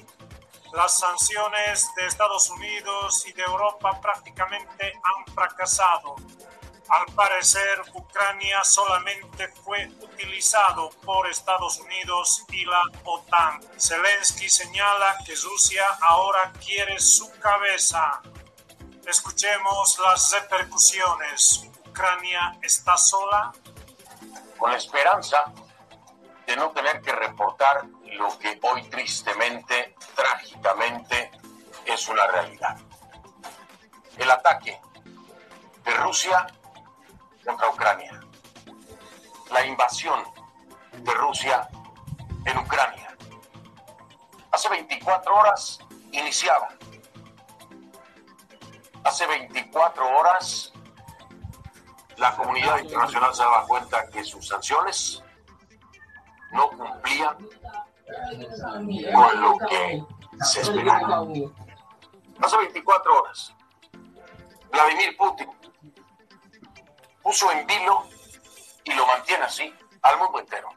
S5: Las sanciones de Estados Unidos y de Europa prácticamente han fracasado. Al parecer, Ucrania solamente fue utilizado por Estados Unidos y la OTAN. Zelensky señala que Rusia ahora quiere su cabeza. Escuchemos las repercusiones. ¿Ucrania está sola?
S6: Con la esperanza de no tener que reportar lo que hoy tristemente, trágicamente, es una realidad. El ataque de Rusia contra Ucrania. La invasión de Rusia en Ucrania. Hace 24 horas iniciaba. Hace 24 horas la comunidad internacional se daba cuenta que sus sanciones no cumplían con lo que se esperaba. Hace 24 horas, Vladimir Putin puso en vilo y lo mantiene así al mundo entero.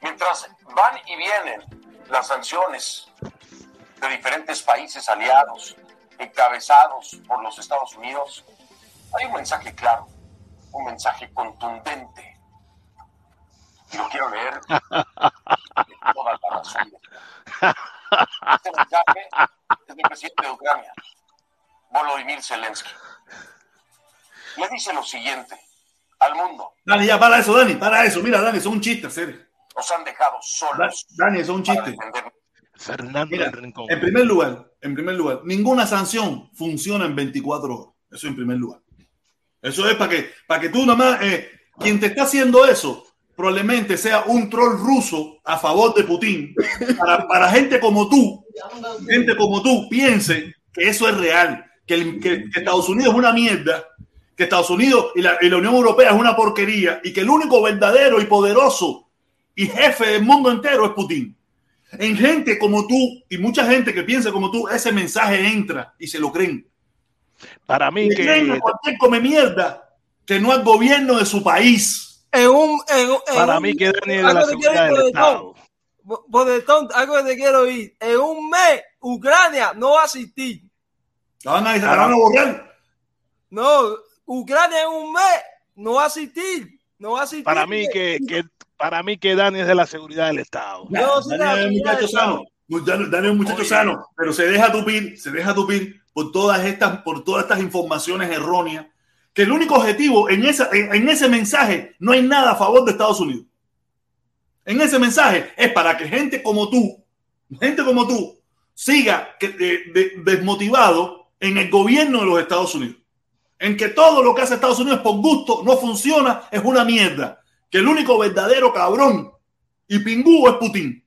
S6: Mientras van y vienen las sanciones de diferentes países aliados, encabezados por los Estados Unidos, hay un mensaje claro, un mensaje contundente. Y lo quiero leer toda la razón. Este mensaje es del presidente de Ucrania, Volodymyr Zelensky le dice lo siguiente al mundo.
S1: Dani, ya para eso, Dani, para eso. Mira, Dani, son un chiste, serio.
S6: Nos han dejado solos.
S1: Dani, es un chiste.
S3: Fernando
S1: Mira, En primer lugar, en primer lugar, ninguna sanción funciona en 24 horas. Eso en primer lugar. Eso es para que, para que tú nomás, eh, quien te está haciendo eso, probablemente sea un troll ruso a favor de Putin. Para, para gente como tú, gente como tú, piense que eso es real, que, el, que, que Estados Unidos es una mierda que Estados Unidos y la, y la, Unión Europea es una porquería y que el único verdadero y poderoso y jefe del mundo entero es Putin. En gente como tú y mucha gente que piensa como tú, ese mensaje entra y se lo creen.
S3: Para mí que
S1: creen a cualquier come mierda que no es gobierno de su país.
S4: En un, en, en
S3: para
S4: un,
S3: mí que Dani es de la seguridad del Estado.
S4: Bodetón, algo que te quiero oír. En un mes, Ucrania no va a asistir.
S1: La van a, la van a borrar.
S4: No, Ucrania en un mes no va a asistir. No va a asistir.
S3: Para mí que, que para mí que Dani es de la seguridad del Estado.
S4: No,
S1: Dani es un muchacho sano. Dani Dani es un muchacho
S3: Oye.
S1: sano, pero se deja tupir, se deja tupir por todas estas, por todas estas informaciones erróneas. Que el único objetivo en, esa, en, en ese mensaje no hay nada a favor de Estados Unidos. En ese mensaje es para que gente como tú, gente como tú, siga que- de- de- desmotivado en el gobierno de los Estados Unidos. En que todo lo que hace Estados Unidos por gusto no funciona, es una mierda. Que el único verdadero cabrón y pingú es Putin.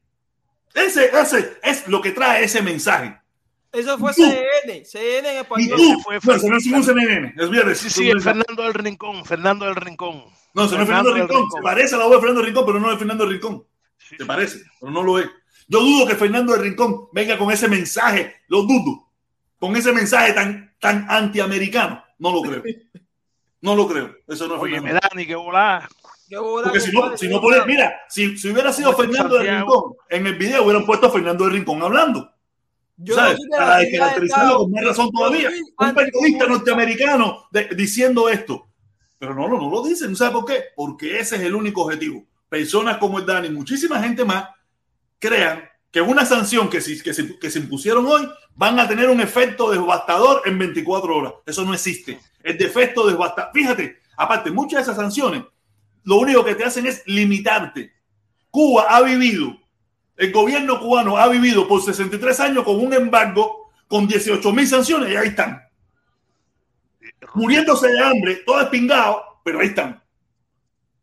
S1: Ese, ese es lo que trae ese mensaje.
S4: Eso fue CNN, CNN en español.
S1: Y tú, fue, fue, no, no es CNN.
S3: Sí, sí, es Fernando del Rincón, Fernando del Rincón.
S1: No, se no es Fernando del Rincón. Se parece a la voz de Fernando Rincón, pero no es Fernando del Rincón. Sí, Se parece, pero no lo es. Yo dudo que Fernando del Rincón venga con ese mensaje, lo dudo, con ese mensaje tan, tan antiamericano. No lo creo. No lo creo. Eso no es
S3: Oye, volar.
S1: Porque si no, si no puede, mira, si, si hubiera sido Fernando del Rincón, en el video hubieran puesto a Fernando del Rincón hablando. Yo ¿sabes? Para descaracterizarlo con más razón todavía. Un periodista norteamericano de, diciendo esto. Pero no, no, no lo dicen. ¿Sabe por qué? Porque ese es el único objetivo. Personas como el Dani, muchísima gente más, crean que una sanción que se, que, se, que se impusieron hoy van a tener un efecto devastador en 24 horas. Eso no existe. El defecto devastador. Fíjate, aparte, muchas de esas sanciones lo único que te hacen es limitarte. Cuba ha vivido, el gobierno cubano ha vivido por 63 años con un embargo, con 18 mil sanciones y ahí están. Muriéndose de hambre, todo espingado, pero ahí están.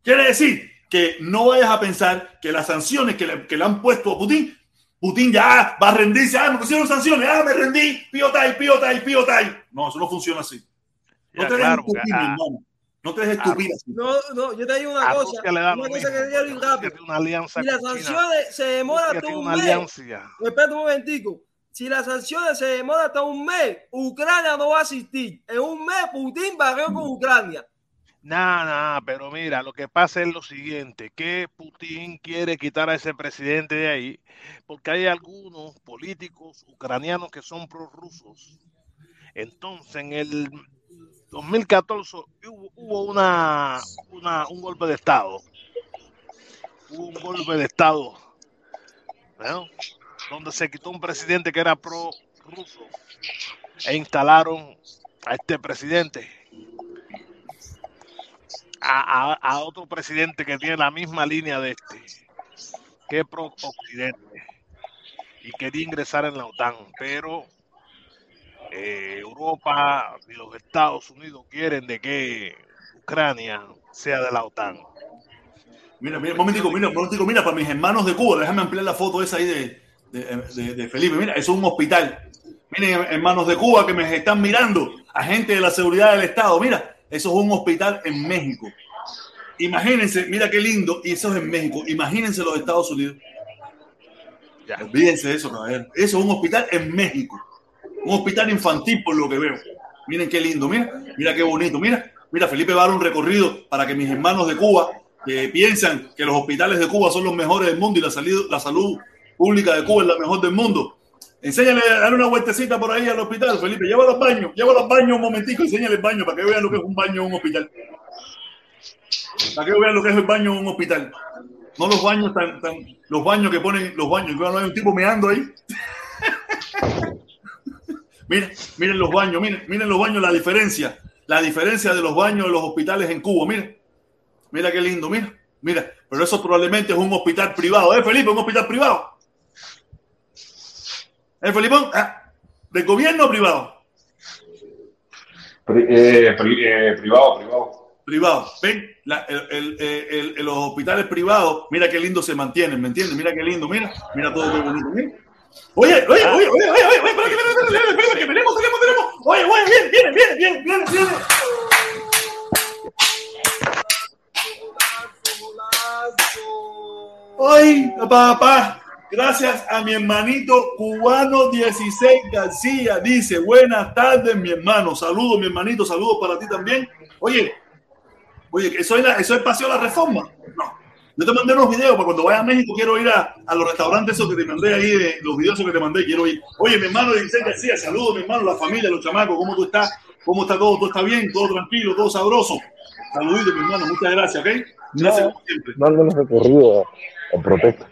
S1: Quiere decir que no vayas a pensar que las sanciones que le, que le han puesto a Putin, Putin ya va a rendirse, ah, me pusieron sanciones, ah, me rendí, piotai, piotai, piotai. No, eso no funciona así. No
S3: Ya,
S1: te
S3: claro,
S1: dejes
S3: ah,
S1: hermano. No te dejes estúpida. así.
S4: No, no, yo te digo una
S3: a
S4: cosa. Una cosa que quiero ir rápido.
S3: Una alianza
S4: Si las
S3: China.
S4: sanciones se hasta
S3: tiene
S4: un mes. Espera un momentico. Si las sanciones se demoran hasta un mes, Ucrania no va a asistir. En un mes, Putin barrió con Ucrania.
S3: Nada, nada, pero mira, lo que pasa es lo siguiente, que Putin quiere quitar a ese presidente de ahí, porque hay algunos políticos ucranianos que son prorrusos. Entonces, en el 2014 hubo, hubo una, una- un golpe de Estado. Hubo un golpe de Estado, ¿no? donde se quitó un presidente que era pro-ruso e instalaron a este presidente a, otro presidente que tiene la misma línea de este, que pro occidente y quería ingresar en la OTAN, pero eh, Europa y los Estados Unidos quieren de que Ucrania sea de la OTAN.
S1: Mira, mira, momentico, mira, momentico, mira, para mis hermanos de Cuba, déjame ampliar la foto esa ahí de, de, Felipe. Mira, es un hospital. Miren, hermanos de Cuba que me están mirando, agentes de la seguridad del Estado, mira, eso es un hospital en México. Imagínense, mira qué lindo, y eso es en México. Imagínense los Estados Unidos.
S3: Ya.
S1: Olvídense de eso, caballero. Eso es un hospital en México. Un hospital infantil, por lo que veo. Miren qué lindo, mira, mira qué bonito, mira. Mira, Felipe va a dar un recorrido para que mis hermanos de Cuba, que piensan que los hospitales de Cuba son los mejores del mundo y la salud, la salud pública de Cuba es la mejor del mundo. Enséñale a dar una vueltecita por ahí al hospital, Felipe. Lleva los baños, lleva los baños un momentico, enséñale el baño para que vean lo que es un baño en un hospital. Para que vean lo que es el baño en un hospital. No los baños tan, tan los baños que ponen, los baños, no hay un tipo meando ahí. miren, miren los baños, miren, miren los baños, la diferencia, la diferencia de los baños de los hospitales en Cuba, miren. Mira qué lindo, mira, mira, pero eso probablemente es un hospital privado, ¿eh, Felipe? Un hospital privado. ¿Eh, Felipón? Ah, ¿Del gobierno o privado?
S2: Pri- eh, pri- eh, privado, privado.
S1: privado. Ven, la- el- el- el- el- los hospitales privados, mira qué lindo se mantienen, ¿me entiendes? Mira qué lindo, mira, mira todo qué bonito. mira. Oye, oye, oye, oye, oye, oye, oye, espérate, espérate, espérate, espérate, que tenemos, tenemos, tenemos. Oye, oye, viene, viene, viene, viene, viene, viene. Ay, papá, gracias a mi hermanito cubano 16 García. Dice, buenas tardes, mi hermano. Saludos, mi hermanito, saludos para ti también. Oye, oye, eso es, la- eso es Paseo de la Reforma. No. Yo te mandé unos videos para cuando vaya a México, quiero ir a, a los restaurantes esos que te mandé ahí, de, los videos que te mandé, quiero ir. Oye, mi hermano 16 García, saludos, mi hermano, la familia, los chamacos, ¿cómo tú estás? ¿Cómo está todo? ¿Todo está bien? ¿Todo tranquilo? ¿Todo sabroso? Saluditos, mi hermano, muchas gracias, ¿ok? Gracias como siempre.
S2: Dándole recorrido a, a protesta.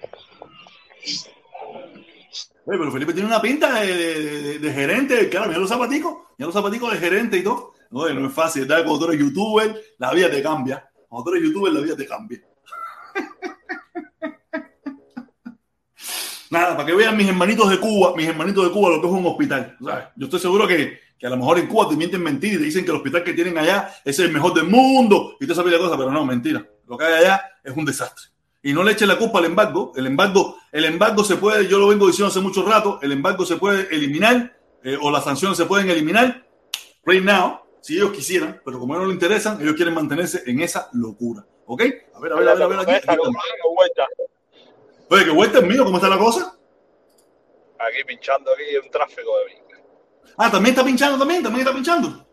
S1: Pero Felipe tiene una pinta de, gerente, claro, mira los zapaticos, mira los zapaticos de gerente y todo. Oye, no es fácil, ¿verdad? Cuando tú eres youtuber, la vida te cambia. Cuando tú eres youtuber, la vida te cambia. Nada, para que vean mis hermanitos de Cuba, mis hermanitos de Cuba, lo que es un hospital. Yo estoy seguro que, que a lo mejor en Cuba te mienten mentiras y te dicen que el hospital que tienen allá es el mejor del mundo y te sabes la cosa, pero no, mentira. Lo que hay allá es un desastre. Y no le eche la culpa al embargo. El embargo, el embargo se puede, yo lo vengo diciendo hace mucho rato, el embargo se puede eliminar eh, o las sanciones se pueden eliminar right now, si ellos quisieran, pero como no les interesan, ellos quieren mantenerse en esa locura. ¿Ok? A ver, a ver, a ver, a ver aquí. aquí Oye, que vuelta es mío, ¿cómo está la cosa?
S7: Aquí pinchando aquí un tráfico de mí.
S1: Ah, también está pinchando, también, también está pinchando.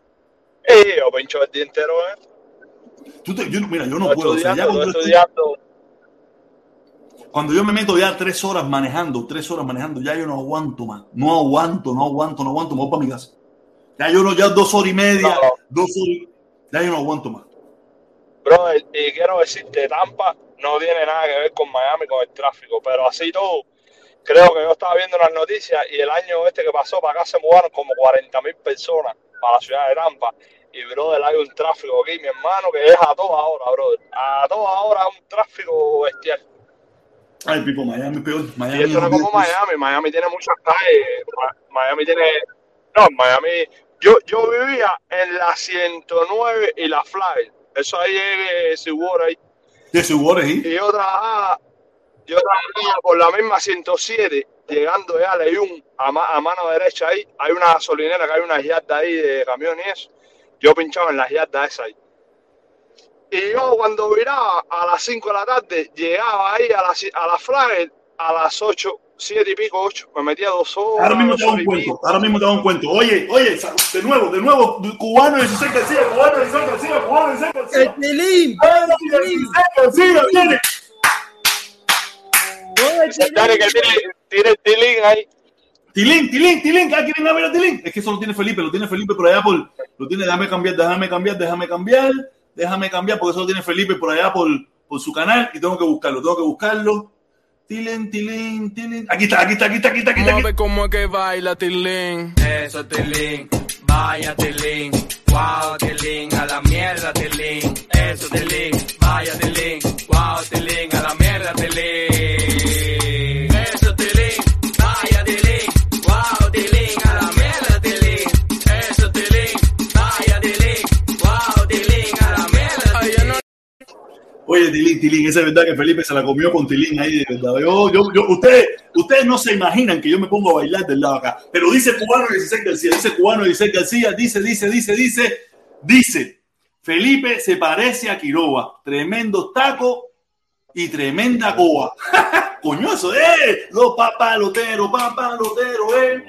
S7: Eh, yo pincho el día entero, ¿eh?
S1: Tú te, yo, mira, yo no, puedo. O sea, ya estoy, cuando yo me meto ya tres horas manejando, tres horas manejando, ya yo no aguanto más. No aguanto, no aguanto, no aguanto. Me voy para mi casa. Ya yo no, ya dos horas y media, no. dos horas. Ya yo no aguanto más.
S7: Bro, y quiero decirte, Tampa no tiene nada que ver con Miami, con el tráfico, pero así todo, creo que yo estaba viendo las noticias y el año este que pasó para acá se mudaron como 40 mil personas para la ciudad de Tampa. Y, brother, hay un tráfico aquí, mi hermano, que es a toda hora, brother. A toda hora un tráfico bestial.
S1: Ay, Pipo, Miami peor. Miami
S7: y esto no es como Miami. Miami tiene muchas calles. Miami tiene... No, Miami... Yo, yo vivía en la 109 y la Fly. Eso ahí es Seawater ahí.
S1: De Seawater ahí.
S7: Y yo trabajaba, yo trabajaba por la misma 107, llegando ya a Leyún, a, a, mano derecha ahí. Hay una gasolinera que hay unas yardas ahí de camión y eso. Yo pinchaba en las yardas esas ahí. Y yo cuando viraba a las 5 de la tarde, llegaba ahí a la, a la Flagger a las 8, 7 y pico, 8. Me metía dos horas.
S1: Ahora mismo te hago un cuento. Ahora mismo te hago un cuento. Oye, oye, de nuevo, de nuevo, cubano 16 García, cubano 16 García, cubano 16 García.
S4: El Tilín.
S1: García, viene.
S7: Dale, que tiene, tiene el Tilín ahí.
S1: Tilín, Tilín, Tilín, ¿ah, quieren ver a Tilín? Es que eso lo tiene Felipe, lo tiene Felipe por allá por, lo tiene, déjame cambiar, déjame cambiar, déjame cambiar, déjame cambiar, porque eso lo tiene Felipe por allá por, por su canal y tengo que buscarlo, tengo que buscarlo. Tilín, Tilín, Tilín. Aquí está, aquí está, aquí está, aquí está, aquí está.
S8: Aquí. cómo es que baila Tilín.
S9: Eso, Tilín. Vaya, Tilín. Wow, Tilín. A la mierda, Tilín. Eso, Tilín. Vaya, Tilín. Wow, Tilín. A la mierda, Tilín.
S1: Oye, Tilín, Tilín, esa es verdad que Felipe se la comió con Tilín ahí, de verdad. Yo, yo, yo, ustedes, ustedes no se imaginan que yo me pongo a bailar del lado acá. Pero dice cubano 16 García, dice cubano 16 García, dice, dice, dice, dice, dice. Felipe se parece a Quiroga. Tremendo taco y tremenda coa. Coño, eso, eh. Los papaloteros, papaloteros, eh.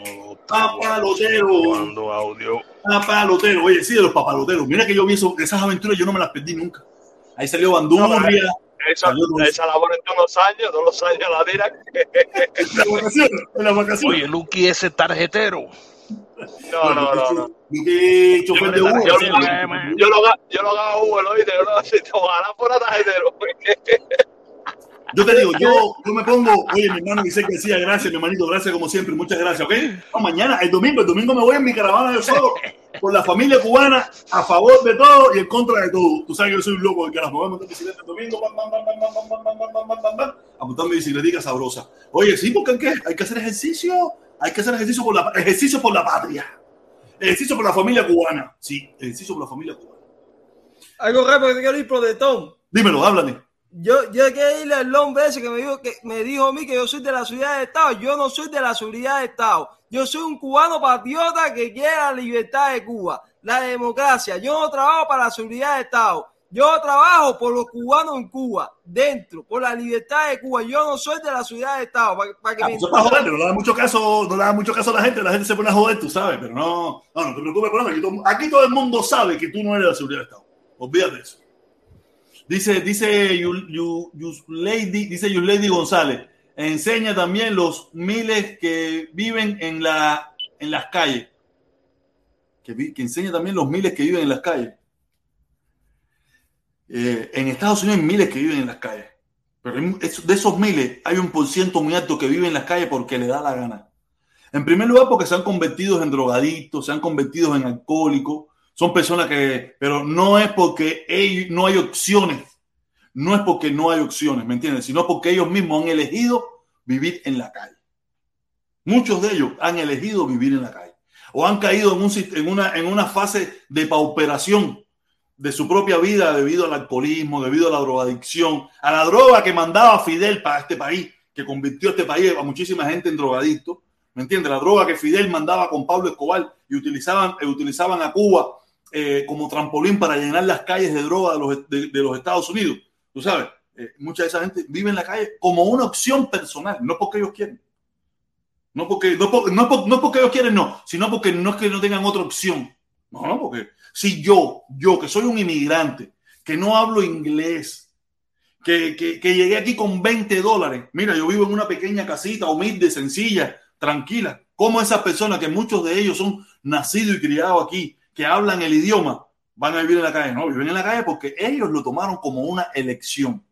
S1: Papaloteros.
S7: Cuando audio.
S1: Papaloteros. Oye, sí, de los papaloteros. Mira que yo vi eso, esas aventuras, yo no me las perdí nunca. Ahí salió Bandurria.
S7: Esa, esa la ponen todos los años, todos los años la tiran.
S1: en la vacación, en la vacación.
S7: Oye, Lucky ese tarjetero. No, no, no, no.
S1: Chofer de Uber.
S7: Yo, yo, yo, lo, yo lo hago Uber, oíste, yo lo hago ojalá fuera tarjetero.
S1: Yo te digo, yo, yo me pongo, oye, mi hermano dice que decía, gracias, mi hermanito, gracias como siempre, muchas gracias, ¿ok? No, mañana, el domingo, el domingo me voy en mi caravana de solo, por la familia cubana, a favor de todo y en contra de todo. Tú sabes que yo soy un loco, que las voy a montar bicicleta el domingo, bam, bam, bam, bam, bam, bam, bam, bam, bam, bam, bam, a montar mi bicicletica sabrosa. Oye, sí, porque ¿qué? Hay que hacer ejercicio, hay que hacer ejercicio por la, ejercicio por la patria, ejercicio por la familia cubana, sí, ejercicio por la familia cubana.
S4: Algo rápido que te quiero ir de Tom.
S1: Dímelo, háblame.
S4: Yo, yo quiero irle al hombre ese que me dijo que me dijo a mí que yo soy de la seguridad de Estado. Yo no soy de la seguridad de Estado. Yo soy un cubano patriota que quiere la libertad de Cuba, la democracia. Yo no trabajo para la seguridad de Estado. Yo trabajo por los cubanos en Cuba, dentro, por la libertad de Cuba. Yo no soy de la seguridad de Estado. Para, para que
S1: Ah,
S4: me
S1: eso para joder, no le da mucho caso, no le da mucho caso a la gente, la gente se pone a joder, tú sabes, pero no, no, no te preocupes por eso. Aquí todo, aquí todo el mundo sabe que tú no eres de la seguridad de Estado. Olvídate de eso. Dice, dice you, you, you Lady, dice you González, enseña también los miles que viven en la en las calles. Que enseña también los miles que viven en las calles. Eh, en Estados Unidos hay miles que viven en las calles. Pero de esos miles hay un por ciento muy alto que vive en las calles porque le da la gana. En primer lugar, porque se han convertido en drogadictos, se han convertido en alcohólicos, son personas que, pero no es porque ellos, no hay opciones, no es porque no hay opciones, ¿me entiendes? Sino porque ellos mismos han elegido vivir en la calle. Muchos de ellos han elegido vivir en la calle o han caído en, un, en, una, en una fase de pauperación de su propia vida debido al alcoholismo, debido a la drogadicción, a la droga que mandaba Fidel para este país, que convirtió a este país a muchísima gente en drogadicto. ¿Me entiendes? La droga que Fidel mandaba con Pablo Escobar y utilizaban, eh, utilizaban a Cuba eh, como trampolín para llenar las calles de droga de los, Estados Unidos. Tú sabes, eh, mucha de esa gente vive en la calle como una opción personal, no porque ellos quieren. No porque, no, no, no porque ellos quieren, no, sino porque no es que no tengan otra opción. No, no, porque si yo, yo que soy un inmigrante, que no hablo inglés, que, que, que, llegué aquí con 20 dólares, mira, yo vivo en una pequeña casita humilde, sencilla, tranquila, como esas personas que muchos de ellos son nacidos y criados aquí, que hablan el idioma, van a vivir en la calle. No, viven en la calle porque ellos lo tomaron como una elección.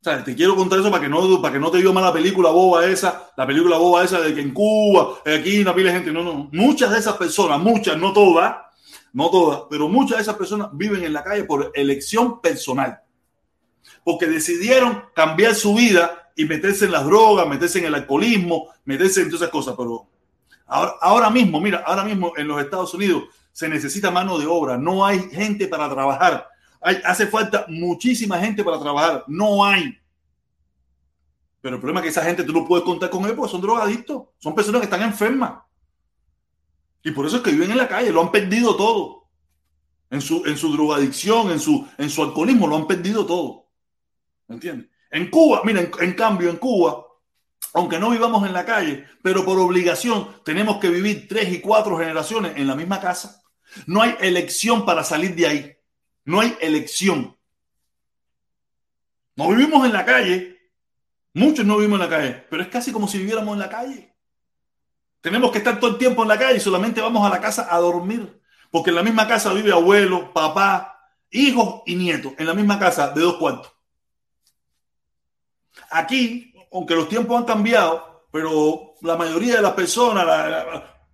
S1: O sea, te quiero contar eso para que no, para que no te diga la película boba esa, la película boba esa de que en Cuba, aquí una pila de gente. No, no. Muchas de esas personas, muchas, no todas, no todas, pero muchas de esas personas viven en la calle por elección personal. Porque decidieron cambiar su vida y meterse en las drogas, meterse en el alcoholismo, meterse en todas esas cosas. Pero ahora, mismo, mira, ahora mismo en los Estados Unidos se necesita mano de obra, no hay gente para trabajar. Hay, hace falta muchísima gente para trabajar, no hay. Pero el problema es que esa gente tú no puedes contar con ellos porque son drogadictos, son personas que están enfermas. Y por eso es que viven en la calle, lo han perdido todo. En su, en su drogadicción, en su, en su alcoholismo, lo han perdido todo. ¿Me entiendes? En Cuba, miren, en, cambio, en Cuba, aunque no vivamos en la calle, pero por obligación tenemos que vivir tres y cuatro generaciones en la misma casa. No hay elección para salir de ahí. No hay elección. No vivimos en la calle. Muchos no vivimos en la calle, pero es casi como si viviéramos en la calle. Tenemos que estar todo el tiempo en la calle y solamente vamos a la casa a dormir. Porque en la misma casa vive abuelo, papá, hijos y nietos. En la misma casa de dos cuartos. Aquí, aunque los tiempos han cambiado, pero la mayoría de las personas,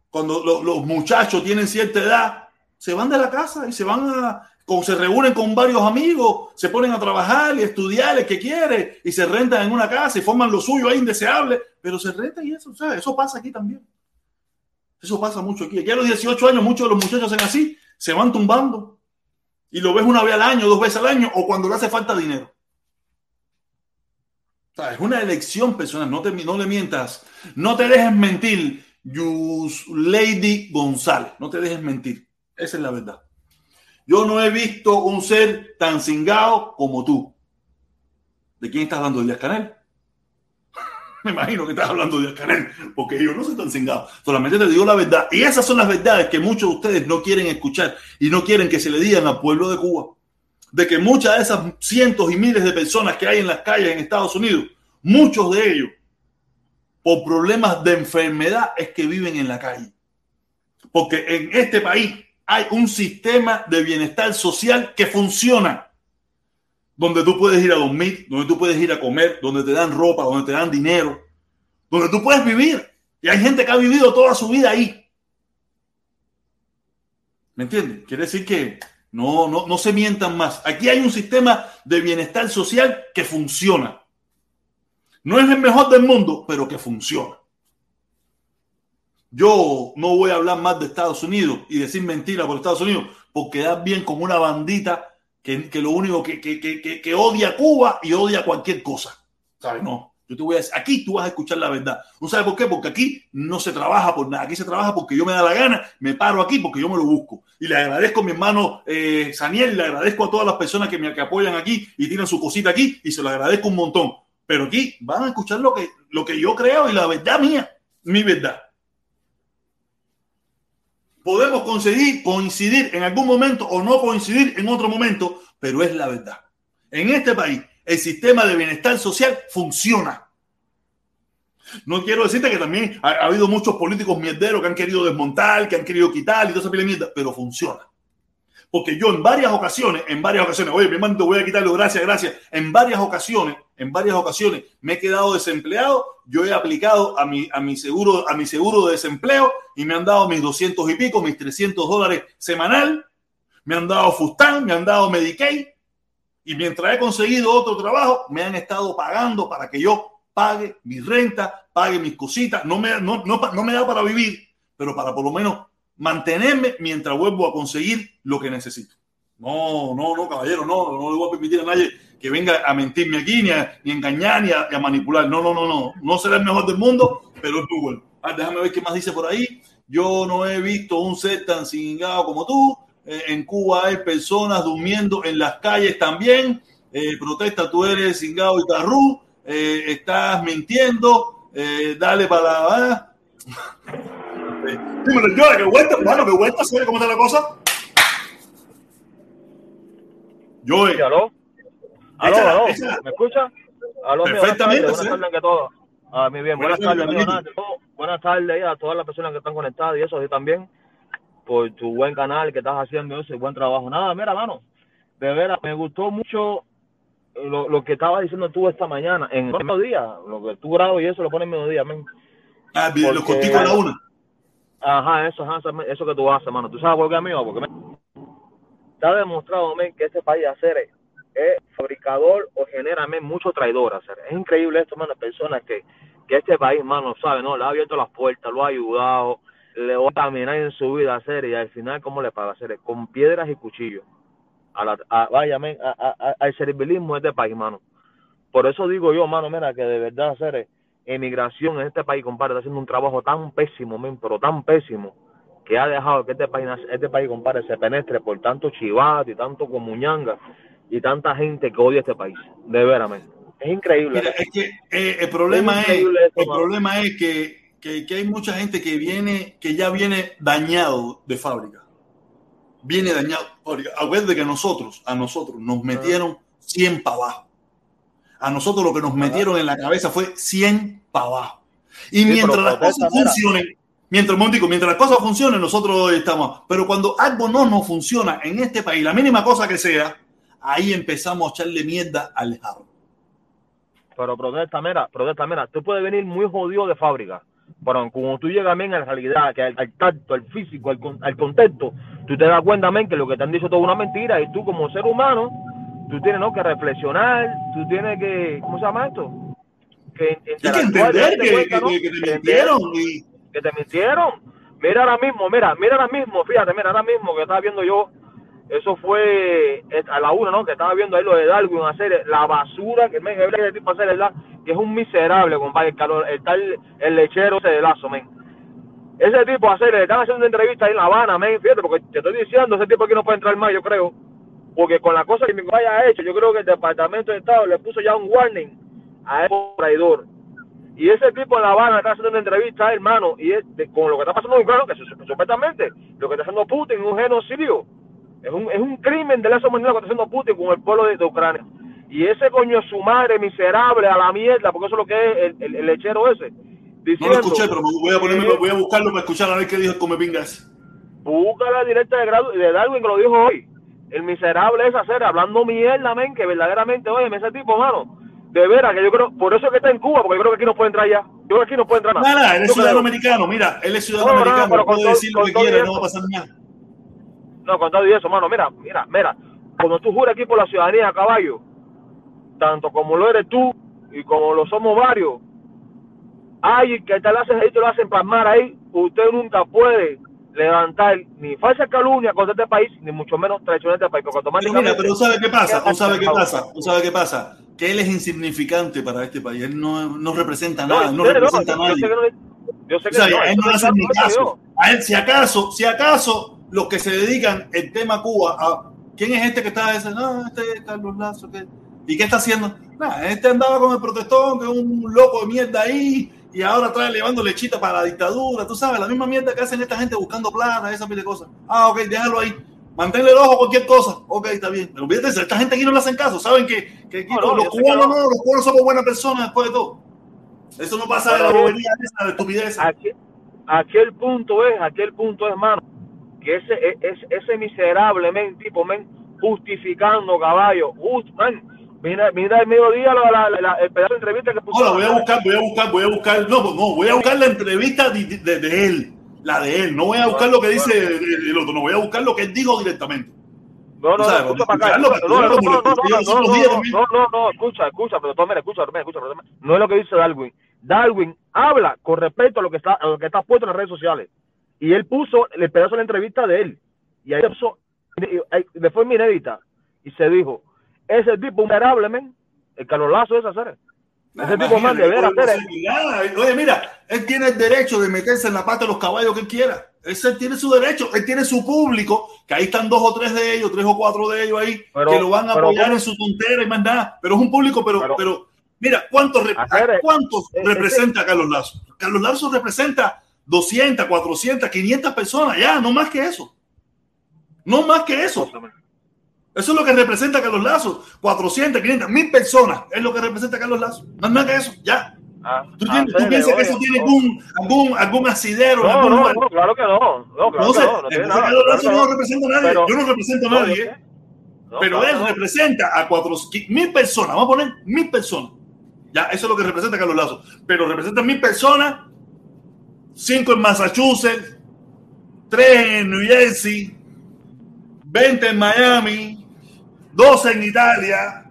S1: cuando los muchachos tienen cierta edad, se van de la casa y se van a, se reúnen con varios amigos, se ponen a trabajar y estudiar el que quiere y se rentan en una casa y forman lo suyo ahí indeseable, pero se rentan y eso, o sea, eso pasa aquí también. Eso pasa mucho aquí. Aquí a los 18 años muchos de los muchachos hacen así, se van tumbando y lo ves una vez al año, dos veces al año o cuando le hace falta dinero es una elección personal, no, te, no le mientas, no te dejes mentir, Yus Lady González, no te dejes mentir, esa es la verdad. Yo no he visto un ser tan cingado como tú. ¿De quién estás hablando? ¿De Díaz Canel? Me imagino que estás hablando de Díaz Canel, porque yo no soy tan cingado. Solamente te digo la verdad. Y esas son las verdades que muchos de ustedes no quieren escuchar y no quieren que se le digan al pueblo de Cuba de que muchas de esas cientos y miles de personas que hay en las calles en Estados Unidos, muchos de ellos, por problemas de enfermedad, es que viven en la calle. Porque en este país hay un sistema de bienestar social que funciona, donde tú puedes ir a dormir, donde tú puedes ir a comer, donde te dan ropa, donde te dan dinero, donde tú puedes vivir. Y hay gente que ha vivido toda su vida ahí. ¿Me entiendes? Quiere decir que no, no, no se mientan más. Aquí hay un sistema de bienestar social que funciona. No es el mejor del mundo, pero que funciona. Yo no voy a hablar más de Estados Unidos y decir mentira por Estados Unidos, porque da bien como una bandita que, lo único que, que, que, odia Cuba y odia cualquier cosa. ¿Sabes? No. Yo te voy a decir, aquí tú vas a escuchar la verdad. ¿No sabes por qué? Porque aquí no se trabaja por nada. Aquí se trabaja porque yo me da la gana, me paro aquí porque yo me lo busco. Y le agradezco a mi hermano eh, Saniel, le agradezco a todas las personas que me apoyan aquí y tienen su cosita aquí y se lo agradezco un montón. Pero aquí van a escuchar lo que, lo que yo creo y la verdad mía, mi verdad. Podemos conseguir coincidir en algún momento o no coincidir en otro momento, pero es la verdad. En este país el sistema de bienestar social funciona. No quiero decirte que también ha, habido muchos políticos mierderos que han querido desmontar, que han querido quitar y toda esa pila mierda, pero funciona. Porque yo en varias ocasiones, en varias ocasiones, oye, mi hermano, te voy a quitarlo, gracias, gracias. En varias ocasiones, en varias ocasiones me he quedado desempleado, yo he aplicado a mi, a mi, seguro, a de desempleo y me han dado mis 200 y pico, mis 300 dólares semanal, me han dado Fustan, me han dado Medicaid, y mientras he conseguido otro trabajo, me han estado pagando para que yo pague mi renta, pague mis cositas. No me, no, no, me da para vivir, pero para por lo menos mantenerme mientras vuelvo a conseguir lo que necesito. No, no, no, caballero, no, no le voy a permitir a nadie que venga a mentirme aquí, ni a, ni engañar, ni a, ni a manipular. No, no, no, no. No será el mejor del mundo, pero es bueno. Ah, déjame ver qué más dice por ahí. Yo no he visto un set tan cingado como tú. Eh, en Cuba hay personas durmiendo en las calles también. Eh, protesta, tú eres cingado y tarrú. Eh, estás mintiendo. Eh, dale para la. ¿ah? Dímelo, yo, que vuelta, hermano, que vuelta, ¿sabes cómo está la cosa? Yo,
S10: Sí, aló. Aló, aló. ¿Me escucha? Aló,
S1: Perfectamente,
S10: Buenas
S1: sí.
S10: tardes, buenas tardes ante todo. Ah, muy bien, buenas,
S1: Buenas
S10: tardes, Buenas tardes a todas las personas que están conectadas y eso, así también, por tu buen canal que estás haciendo eso y buen trabajo. Nada, mira, mano, de veras, me gustó mucho lo, lo que estabas diciendo tú esta mañana, en el mediodía, lo que tú grabas y eso lo pones en mediodía, men.
S1: Ah,
S10: Porque-
S1: corticos a la una.
S10: Ajá, eso, ajá, eso- que tú haces, mano. ¿Tú sabes por qué, amigo? Porque men, está demostrado, men, que este país hacer es, es fabricador o genera, men, mucho traidor, hacer. Es increíble esto, mano, personas que, que este país, mano, sabe, ¿no? Le ha abierto las puertas, lo ha ayudado, le va a caminar en su vida, hacer, y al final, ¿cómo le paga hacer? Con piedras y cuchillos. A la, a- vaya, men, a- a- a- al servilismo de este país, mano. Por eso digo yo, mano, mira, que de verdad hacer emigración en este país, compadre, está haciendo un trabajo tan pésimo, men, pero tan pésimo, que ha dejado que este país, este país, compadre, se penetre por tanto chivato y tanto comuñanga y tanta gente que odia este país. De veras, men. Es increíble.
S1: Mira, es que eh, el problema
S10: Es
S1: es,
S10: increíble esto,
S1: el
S10: mano.
S1: problema es que, que, que hay mucha gente que viene, que ya viene dañado de fábrica. Viene dañado. Acuérdate que nosotros, a nosotros nos metieron 100 para abajo. A nosotros lo que nos metieron en la cabeza fue 100 para abajo. Y
S10: Sí,
S1: mientras las cosas funcionen, mientras, momentico, mientras las cosas funcionen, nosotros estamos. Pero cuando algo no nos funciona en este país, la mínima cosa que sea, ahí empezamos a echarle mierda al jarro.
S10: Pero protesta, mira, protesta, mira, tú puedes venir muy jodido de fábrica, pero cuando tú llegas, men, a la realidad, que al, al tacto, al físico, al, con- al contexto, tú te das cuenta, men, que lo que te han dicho todo es una mentira y tú como ser humano, tú tienes, ¿no?, que reflexionar, tú tienes que, ¿cómo se llama esto? Que
S1: Hay que entender que,
S10: cuenta, ¿no?
S1: que- que te mintieron y
S10: que te mintieron. Mira ahora mismo, mira, mira ahora mismo, fíjate, mira ahora mismo que estaba viendo yo, eso fue eh, a la una, ¿no? Que estaba viendo ahí lo de Darwin hacer la basura que me ese tipo hacer, ¿verdad? Que es un miserable, compadre, el, calor, el tal, el lechero ese de lazo, men. Ese tipo hacer, le están haciendo una entrevista ahí en La Habana, men, fíjate, porque te estoy diciendo, ese tipo aquí no puede entrar más, yo creo. Porque con la cosa que mi compadre ha hecho, yo creo que el Departamento de Estado le puso ya un warning a ese traidor. Y ese tipo en La Habana está haciendo una entrevista, hermano, y con lo que está pasando en Ucrania, que su- supuestamente lo que está haciendo Putin es un genocidio. Es un, es un crimen de lesa humanidad lo que está haciendo Putin con el pueblo de, de Ucrania. Y ese coño de su madre miserable a la mierda, porque eso es lo que es el, el- el lechero ese.
S1: no
S10: Diciendo,
S1: lo escuché, pero voy a ponerme, voy a buscarlo para escuchar a ver qué dijo el Comepingas.
S10: Busca la directa de, grado, de Darwin que lo dijo hoy. El miserable es hacer, hablando mierda, men, que verdaderamente, oye, ese tipo, mano, de veras, que yo creo, por eso es que está en Cuba, porque yo creo que aquí no puede entrar ya. Yo creo que aquí no puede entrar nada.
S1: Nada, él es ciudadano americano, mira, él es ciudadano
S10: No, no,
S1: americano,
S10: pero con
S1: puede
S10: todo-
S1: decir lo que quiera, no va a pasar nada.
S10: No, con todo y eso, mano, mira, mira, mira, cuando tú juras aquí por la ciudadanía, caballo, tanto como lo eres tú y como lo somos varios, hay que te lo hacen ahí, te lo hacen plasmar ahí, usted nunca puede levantar ni falsa calumnia contra este país, ni mucho menos traicionar este país, porque
S1: Pero mira, pero ¿sabe qué pasa? ¿O sabe qué pasa? ¿O sabe qué pasa? Que él es insignificante para este país, él no, no representa
S10: No,
S1: nada, no representa a
S10: yo sé
S1: nadie.
S10: que no- yo sé
S1: O
S10: que
S1: sea,
S10: no,
S1: a él no le
S10: que
S1: ni caso. A él, si acaso, si acaso, los que se dedican el tema Cuba a quién es este que está ese, no, este es Carlos Lazo, ¿qué? ¿y qué está haciendo? Nada, este andaba con el protestón, que es un loco de mierda ahí, y ahora trae llevando lechita para la dictadura, tú sabes, la misma mierda que hacen esta gente buscando plata, esa pile de cosas. Ah, ok, déjalo ahí. Manténle el ojo a cualquier cosa. Ok, está bien. Pero fíjate, esta gente aquí no le hacen caso. Saben que, que aquí
S10: No, no,
S1: los cubanos
S10: no.
S1: los cubanos somos buenas personas después de todo. Eso no pasa de la bobería esa, de estupidez.
S10: aquí, aquí el punto es, aquí el punto es, mano, que ese, e- ese, ese miserable men, tipo, men, justificando caballo, just, man, mira, mira el mediodía la, la, la- el pedazo de entrevista que puso.
S1: Hola, voy a buscar, voy a buscar, voy a buscar, no, no, voy a buscar la entrevista de, de- de él, la de él, no voy a buscar lo que dice el, el otro, no voy a buscar lo que él dijo directamente.
S10: No, no, no, escucha para acá. No, no, no, no, escucha, escucha, pero mira, escucha, escucha, toma. no es lo que dice Darwin. Darwin habla con respecto a lo que está, a lo que está puesto en las redes sociales. Y él puso el pedazo de la entrevista de él. Y ahí puso de forma inédita y se dijo, ese tipo vulnerable, men, el Carlos Lazo es hacer. Ese tipo man de ver hacer.
S1: Oye, mira, él tiene el derecho de meterse en la pata de los caballos que él quiera. Ese tiene su derecho, él tiene su público, que ahí están dos o tres de ellos, tres o cuatro de ellos ahí,
S10: Pero-
S1: que lo van a
S10: pero
S1: apoyar en su tontera y más nada. Pero es un público, pero,
S10: Pero-
S1: mira, ¿cuántos, ¿cuántos
S10: eh,
S1: representa Carlos Lazo? Carlos Lazo representa 200, 400, 500 personas, ya, no más que eso. No más que eso. Eso es lo que representa Carlos Lazo. 400, 500, mil personas es lo que representa Carlos Lazo. No es más que eso, ya.
S10: Ah,
S1: ¿Tú, tienes- tú piensas que eso tiene
S10: no.
S1: algún, algún, algún asidero?
S10: No,
S1: algún
S10: no, no, claro que no. No, claro
S1: Entonces,
S10: que no, no
S1: entonces
S10: nada.
S1: Carlos
S10: claro
S1: Lazo
S10: que
S1: no
S10: no.
S1: representa a nadie.
S10: Pero-
S1: yo no represento a
S10: No,
S1: nadie. ¿eh? pero
S10: claro
S1: él representa a cuatro, mil personas. Vamos a poner mil personas. Ya, eso es lo que representa Carlos Lazo. Pero representa mil personas, cinco en Massachusetts, tres en New Jersey, 20 en Miami, 12 en Italia,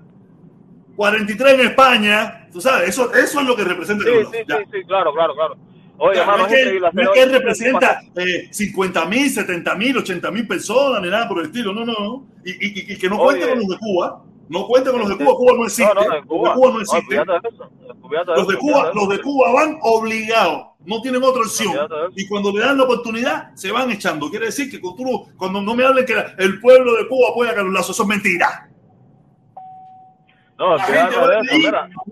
S1: 43 en España. Tú sabes, eso, eso es lo que representa
S10: Sí,
S1: Carlos
S10: sí, sí, sí, claro, claro, claro. Oye,
S1: Ya,
S10: hermano,
S1: no es que, no es que representa eh, 50 mil, 70 mil, 80 mil personas, ni nada por el estilo. No, no, no. Y, y- y que no
S10: Oye.
S1: cuente con los de Cuba. No cuente con los de Cuba. Cuba no existe.
S10: No, no,
S1: Los de
S10: Cuba.
S1: Cuba no existe.
S10: de de
S1: Los de Cuba, los de. Cuba van obligados. No tienen otra opción. Y cuando le dan la oportunidad, se van echando. Quiere decir que cuando, cuando no me hablen que el pueblo de Cuba apoya a Carlos Lazo, eso es mentira.
S10: No,
S1: La gente va a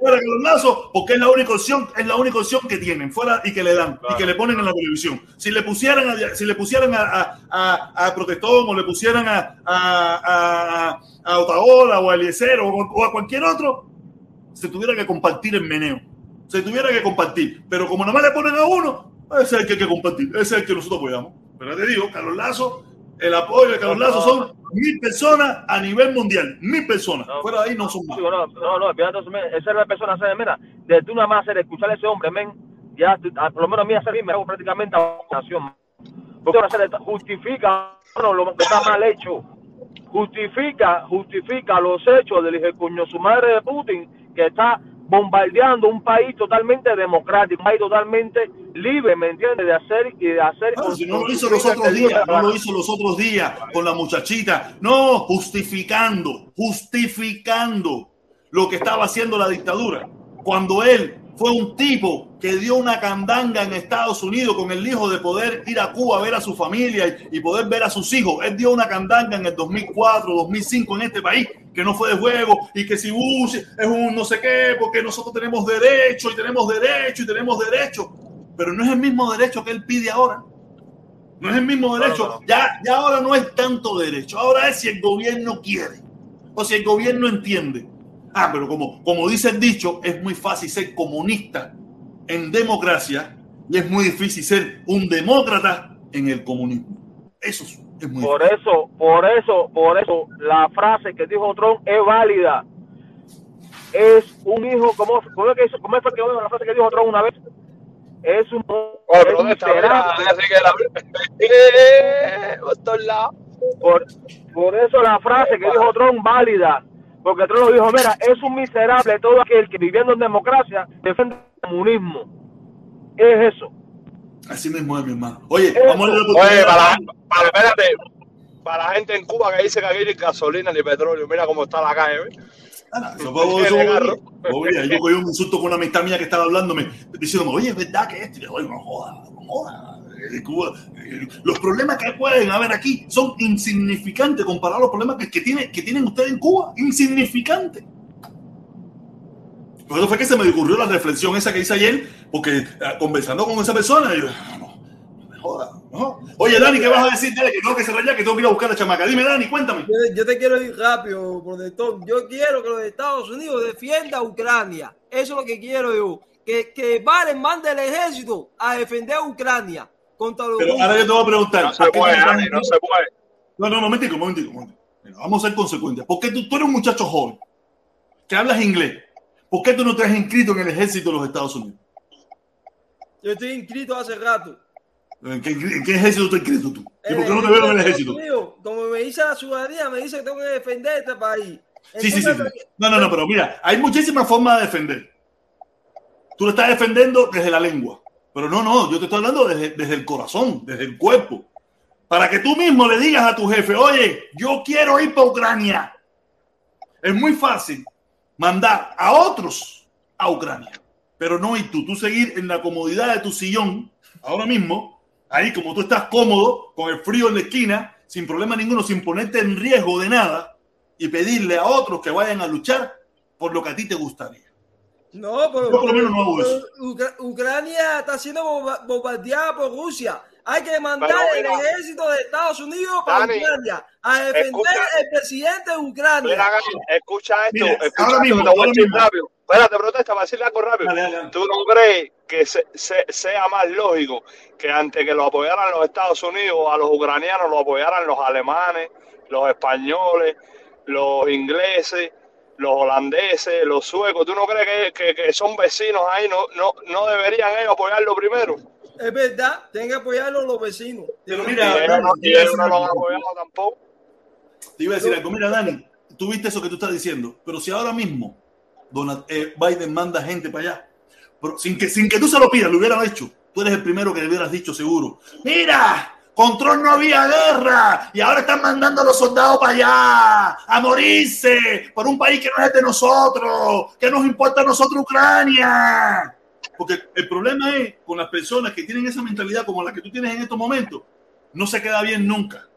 S1: Carlos Lazo porque es la única opción, es la única opción que tienen, fuera y que le dan,
S10: Claro.
S1: y que le ponen en la televisión. Si le pusieran a, si le pusieran a, a, a- Protestón o le pusieran a, a, a, a Otaola o a Eliezer o, o a cualquier otro, se tuviera que compartir el meneo. Se tuviera que compartir. Pero como nomás le ponen a uno, ese es el que hay que compartir. Ese es el que nosotros apoyamos. Pero te digo, Carlos Lazo, el apoyo de Carlos
S10: No,
S1: Lazo son mil personas a nivel mundial. Mil personas.
S10: No,
S1: Fuera de ahí no son más.
S10: No, no, no, men. Esa es la persona, ¿sabes? Mira, de tú nada más hacer escuchar a ese hombre, men, ya, por lo menos a mí hacer me hago prácticamente a nación. Porque ahora se justifica bueno, lo que está mal hecho. Justifica, justifica los hechos del hijo de cuño su madre de Putin, que está bombardeando un país totalmente democrático, un país totalmente libre, ¿me entiendes? De hacer y de hacer.
S1: Si no lo hizo los otros días, no lo hizo los otros días con la muchachita. No, justificando, justificando lo que estaba haciendo la dictadura. Cuando él fue un tipo que dio una candanga en Estados Unidos con el hijo de poder ir a Cuba a ver a su familia y, poder ver a sus hijos. Él dio una candanga en el 2004, 2005 en este país que no fue de juego y que si Bush es un no sé qué, porque nosotros tenemos derecho y tenemos derecho y tenemos derecho. Pero no es el mismo derecho que él pide ahora. No es el mismo derecho. Ya, ya ahora no es tanto derecho. Ahora es si el gobierno quiere o si el gobierno entiende. Ah, pero como, como dice el dicho, es muy fácil ser comunista en democracia y es muy difícil ser un demócrata en el comunismo. Eso es, es muy
S10: Por
S1: difícil.
S10: eso, por eso, por eso, la frase que dijo Trump es válida. Es un hijo, ¿cómo, cómo, es que hizo- cómo fue que la frase que dijo Trump una vez? Es un, es un.
S7: Por,
S10: por eso la frase que dijo Trump válida. Porque Trump lo dijo, mira, es un miserable todo aquel que viviendo en democracia defiende el comunismo. Es eso.
S1: Así mismo es, mi hermano. Oye,
S10: Eso.
S1: vamos a la
S7: Oye, para, para, espérate, para la gente en Cuba que dice que aquí ni gasolina ni petróleo, mira cómo está la calle.
S1: Ah, eso eso. Oye, yo cogí un insulto con una amistad mía que estaba hablándome, diciéndome, oye, es verdad que esto, Y yo, oye, no joda, no joda. Eh, eh, Los problemas que pueden haber aquí son insignificantes comparados a los problemas que, que, tiene, que tienen ustedes en Cuba. Insignificantes. Por eso fue que se me ocurrió la reflexión esa que hice ayer, porque eh, conversando con esa persona, yo, "Ah, no, no no. Oye, Dani, ¿qué vas a decir? Dale, que tengo que cerrar ya, que tengo que a buscar la chamaca. Dime, Dani, cuéntame.
S4: Yo, te quiero ir rápido, protector. Yo quiero que los Estados Unidos defienda a Ucrania. Eso es lo que quiero yo. Que, que Biden mande el ejército a defender a Ucrania contra los
S1: Pero ahora yo te voy a preguntar.
S7: No se
S1: ¿por qué
S7: puede, Dani, no
S1: Cuba?
S7: se puede.
S1: No, no, momentico, momentico, momentico. Mira, vamos a ser consecuentes. ¿Por qué tú, tú eres un muchacho joven que hablas inglés? ¿Por qué tú no te has inscrito en el ejército de los Estados Unidos?
S4: Yo estoy inscrito hace rato.
S1: ¿En qué, en qué ejército estás inscrito tú? ¿Y por qué no te
S4: Eh,
S1: veo en el
S4: Estados
S1: ejército?
S4: Como me dice la ciudadanía, me dice que tengo que defender este país.
S1: Sí, sí, sí. No, no, no, pero mira, hay muchísimas formas de defender. Tú lo estás defendiendo desde la lengua. Pero no, no, yo te estoy hablando desde, desde el corazón, desde el cuerpo. para que tú mismo le digas a tu jefe, oye, yo quiero ir para Ucrania. Es muy fácil mandar a otros a Ucrania, pero no y tú, tú seguir en la comodidad de tu sillón ahora mismo, ahí como tú estás cómodo, con el frío en la esquina, sin problema ninguno, sin ponerte en riesgo de nada y pedirle a otros que vayan a luchar por lo que a ti te gustaría.
S4: No, pero,
S1: Yo por lo menos no hago
S4: pero
S1: eso.
S4: Ucra- Ucrania está siendo bomba- bombardeada por Rusia. Hay que mandar
S7: Pero
S4: el
S7: mira,
S4: ejército de Estados Unidos para
S7: Dani,
S4: Ucrania a defender
S7: escucha.
S4: el presidente de Ucrania.
S7: Mira, escucha esto,
S1: Mira,
S7: escucha
S1: ahora
S7: esto,
S1: mismo, ahora
S7: decir
S1: mismo.
S7: rápido. Espérate, protesta, para decirle algo rápido.
S1: Dale, dale, dale.
S7: ¿Tú no crees que se- se- sea más lógico que antes que lo apoyaran los Estados Unidos, a los ucranianos lo apoyaran los alemanes, los españoles, los ingleses, los holandeses, los suecos? ¿Tú no crees que, que- que son vecinos ahí? ¿No, no, ¿No deberían ellos apoyarlo primero?
S4: Es verdad, tienen que apoyarlo los vecinos.
S1: Pero
S7: Y
S1: mira,
S7: ellos no, y ellos lo han apoyado tampoco.
S1: Te iba a decir algo. Mira, Dani, tú viste eso que tú estás diciendo, pero si ahora mismo Donald, eh, Biden manda gente para allá, pero sin, que, sin que tú se lo pidas, lo hubieran hecho. Tú eres el primero que le hubieras dicho seguro. Mira, con Trump no había guerra y ahora están mandando a los soldados para allá a morirse por un país que no es de nosotros. ¿Qué nos importa a nosotros Ucrania? Porque el problema es con las personas que tienen esa mentalidad como la que tú tienes en estos momentos, no se queda bien nunca.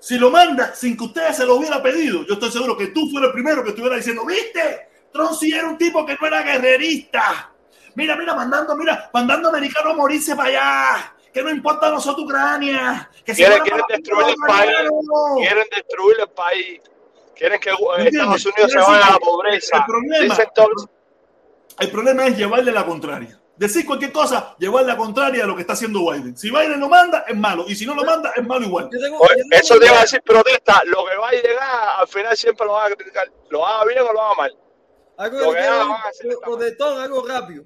S1: Si lo manda sin que ustedes se lo hubiera pedido, yo estoy seguro que tú fueras el primero que estuviera diciendo, ¿viste? Trump sí era un tipo que no era guerrerista. Mira, mira, mandando, mira, mandando americanos a morirse para allá. Que no importa a nosotros Ucrania. Que
S7: Quieren, quieren destruir el país. Quieren destruir el país. Quieren que eh. Estados Unidos se vaya a la pobreza.
S1: El problema,
S7: Dicen todos-
S1: el problema es llevarle la contraria. Decir cualquier cosa, llevarle la contraria a lo que está haciendo Biden. Si Biden lo manda, es malo. Y si no lo manda, es malo igual.
S4: Tengo-
S7: Oye, eso te iba a decir protesta. Lo que va a llegar, al final siempre lo van a criticar. Lo haga bien o lo haga mal.
S4: Algo
S7: Lo
S4: que
S7: que
S4: quiero
S7: hagan,
S4: decir,
S7: van a hacer esta
S4: protestón, algo rápido.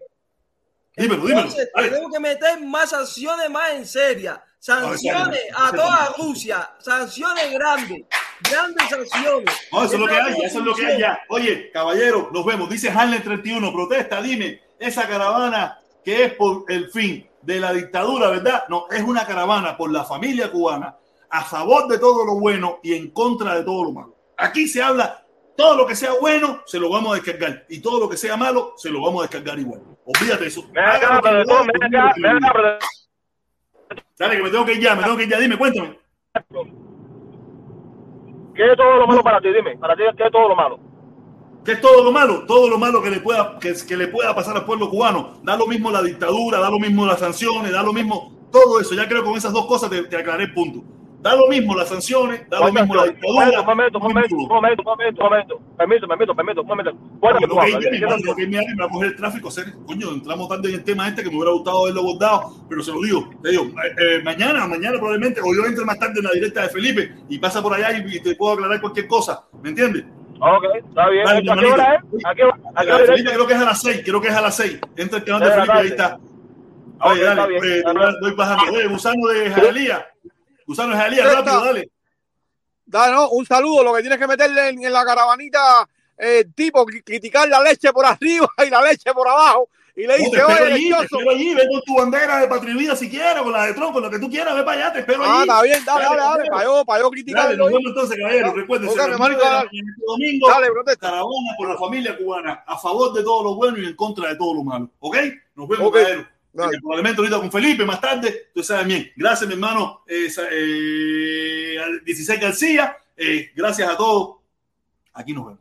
S1: Dímelo, dímelo.
S4: Tenemos que meter más sanciones más en seria. Sanciones a toda Rusia. Sanciones grandes. Grandes sanciones.
S1: No, eso es lo que hay, eso es lo que hay ya. Oye, caballero, nos vemos. Dice Harlem 31, protesta, dime, esa caravana que es por el fin de la dictadura, ¿verdad? No, es una caravana por la familia cubana a favor de todo lo bueno y en contra de todo lo malo. Aquí se habla, todo lo que sea bueno se lo vamos a descargar y todo lo que sea malo se lo vamos a descargar igual. Olvídate eso.
S10: Ven acá, ven ven protestón.
S1: Dale, que me tengo que ir ya, me tengo que ir ya. Dime, cuéntame.
S10: ¿Qué es todo lo malo para ti? Dime, para ti, ¿qué es todo lo malo?
S1: ¿Qué es todo lo malo? Todo lo malo que le pueda, que, que le pueda pasar al pueblo cubano. Da lo mismo la dictadura, da lo mismo las sanciones, da lo mismo todo eso. Ya creo que con esas dos cosas te, te aclaré el punto. Da lo mismo las sanciones, da lo mismo la dictadura.
S10: Un momento, un momento, un momento, un momento, un momento. Permiso, permiso, permiso, un momento. Cuéntame
S1: Lo
S10: tú,
S1: que
S10: habla,
S1: ella,
S10: dime,
S1: mi
S10: ¿qué
S1: madre, lo que me me va a coger el tráfico, serio. Coño, entramos tanto en el tema este que me hubiera gustado haberlo abordado, pero se lo digo, te digo, eh, mañana, mañana probablemente, o yo entre más tarde en la directa de Felipe y pasa por allá y, y te puedo aclarar cualquier cosa, ¿me entiendes?
S10: Ok, está bien.
S1: Dale,
S10: ¿A qué
S1: hermanito.
S10: hora es? ¿A qué, a qué
S1: A
S10: hora
S1: Felipe creo que es a las seis, creo que es a las seis. Entra el canal de Felipe, ahí está. Oye,
S10: está
S1: dale,
S10: bien.
S1: eh, voy bajando. Oye, gusano de Jalía. Gusano Jalía, rápido, dale.
S11: Da, no, un saludo. Lo que tienes que meterle en, en la caravanita, eh, tipo, cri- criticar la leche por arriba y la leche por abajo. Y le dice, oye,
S1: allí, allí, ve con tu bandera de Vida si quieres, con la de Tron, con lo que tú quieras, ve para allá, te espero
S11: Ah,
S1: allí.
S11: está bien, dale, dale, dale. Para yo, para yo
S1: Dale,
S11: criticarlo.
S1: nos vemos entonces, caballero. Recuerden,
S11: Ok,
S1: se
S11: mi hermanito, dale.
S1: este domingo,
S11: Dale,
S1: caravana por la familia cubana, a favor de todo lo bueno y en contra de todo lo malo. ¿Ok? Nos vemos,
S11: Ok.
S1: caballero. Eh, Probablemente ahorita con Felipe, más tarde, tú sabes bien. Gracias, mi hermano eh, sa- eh, al 16 García. Eh, gracias a todos. Aquí nos vemos.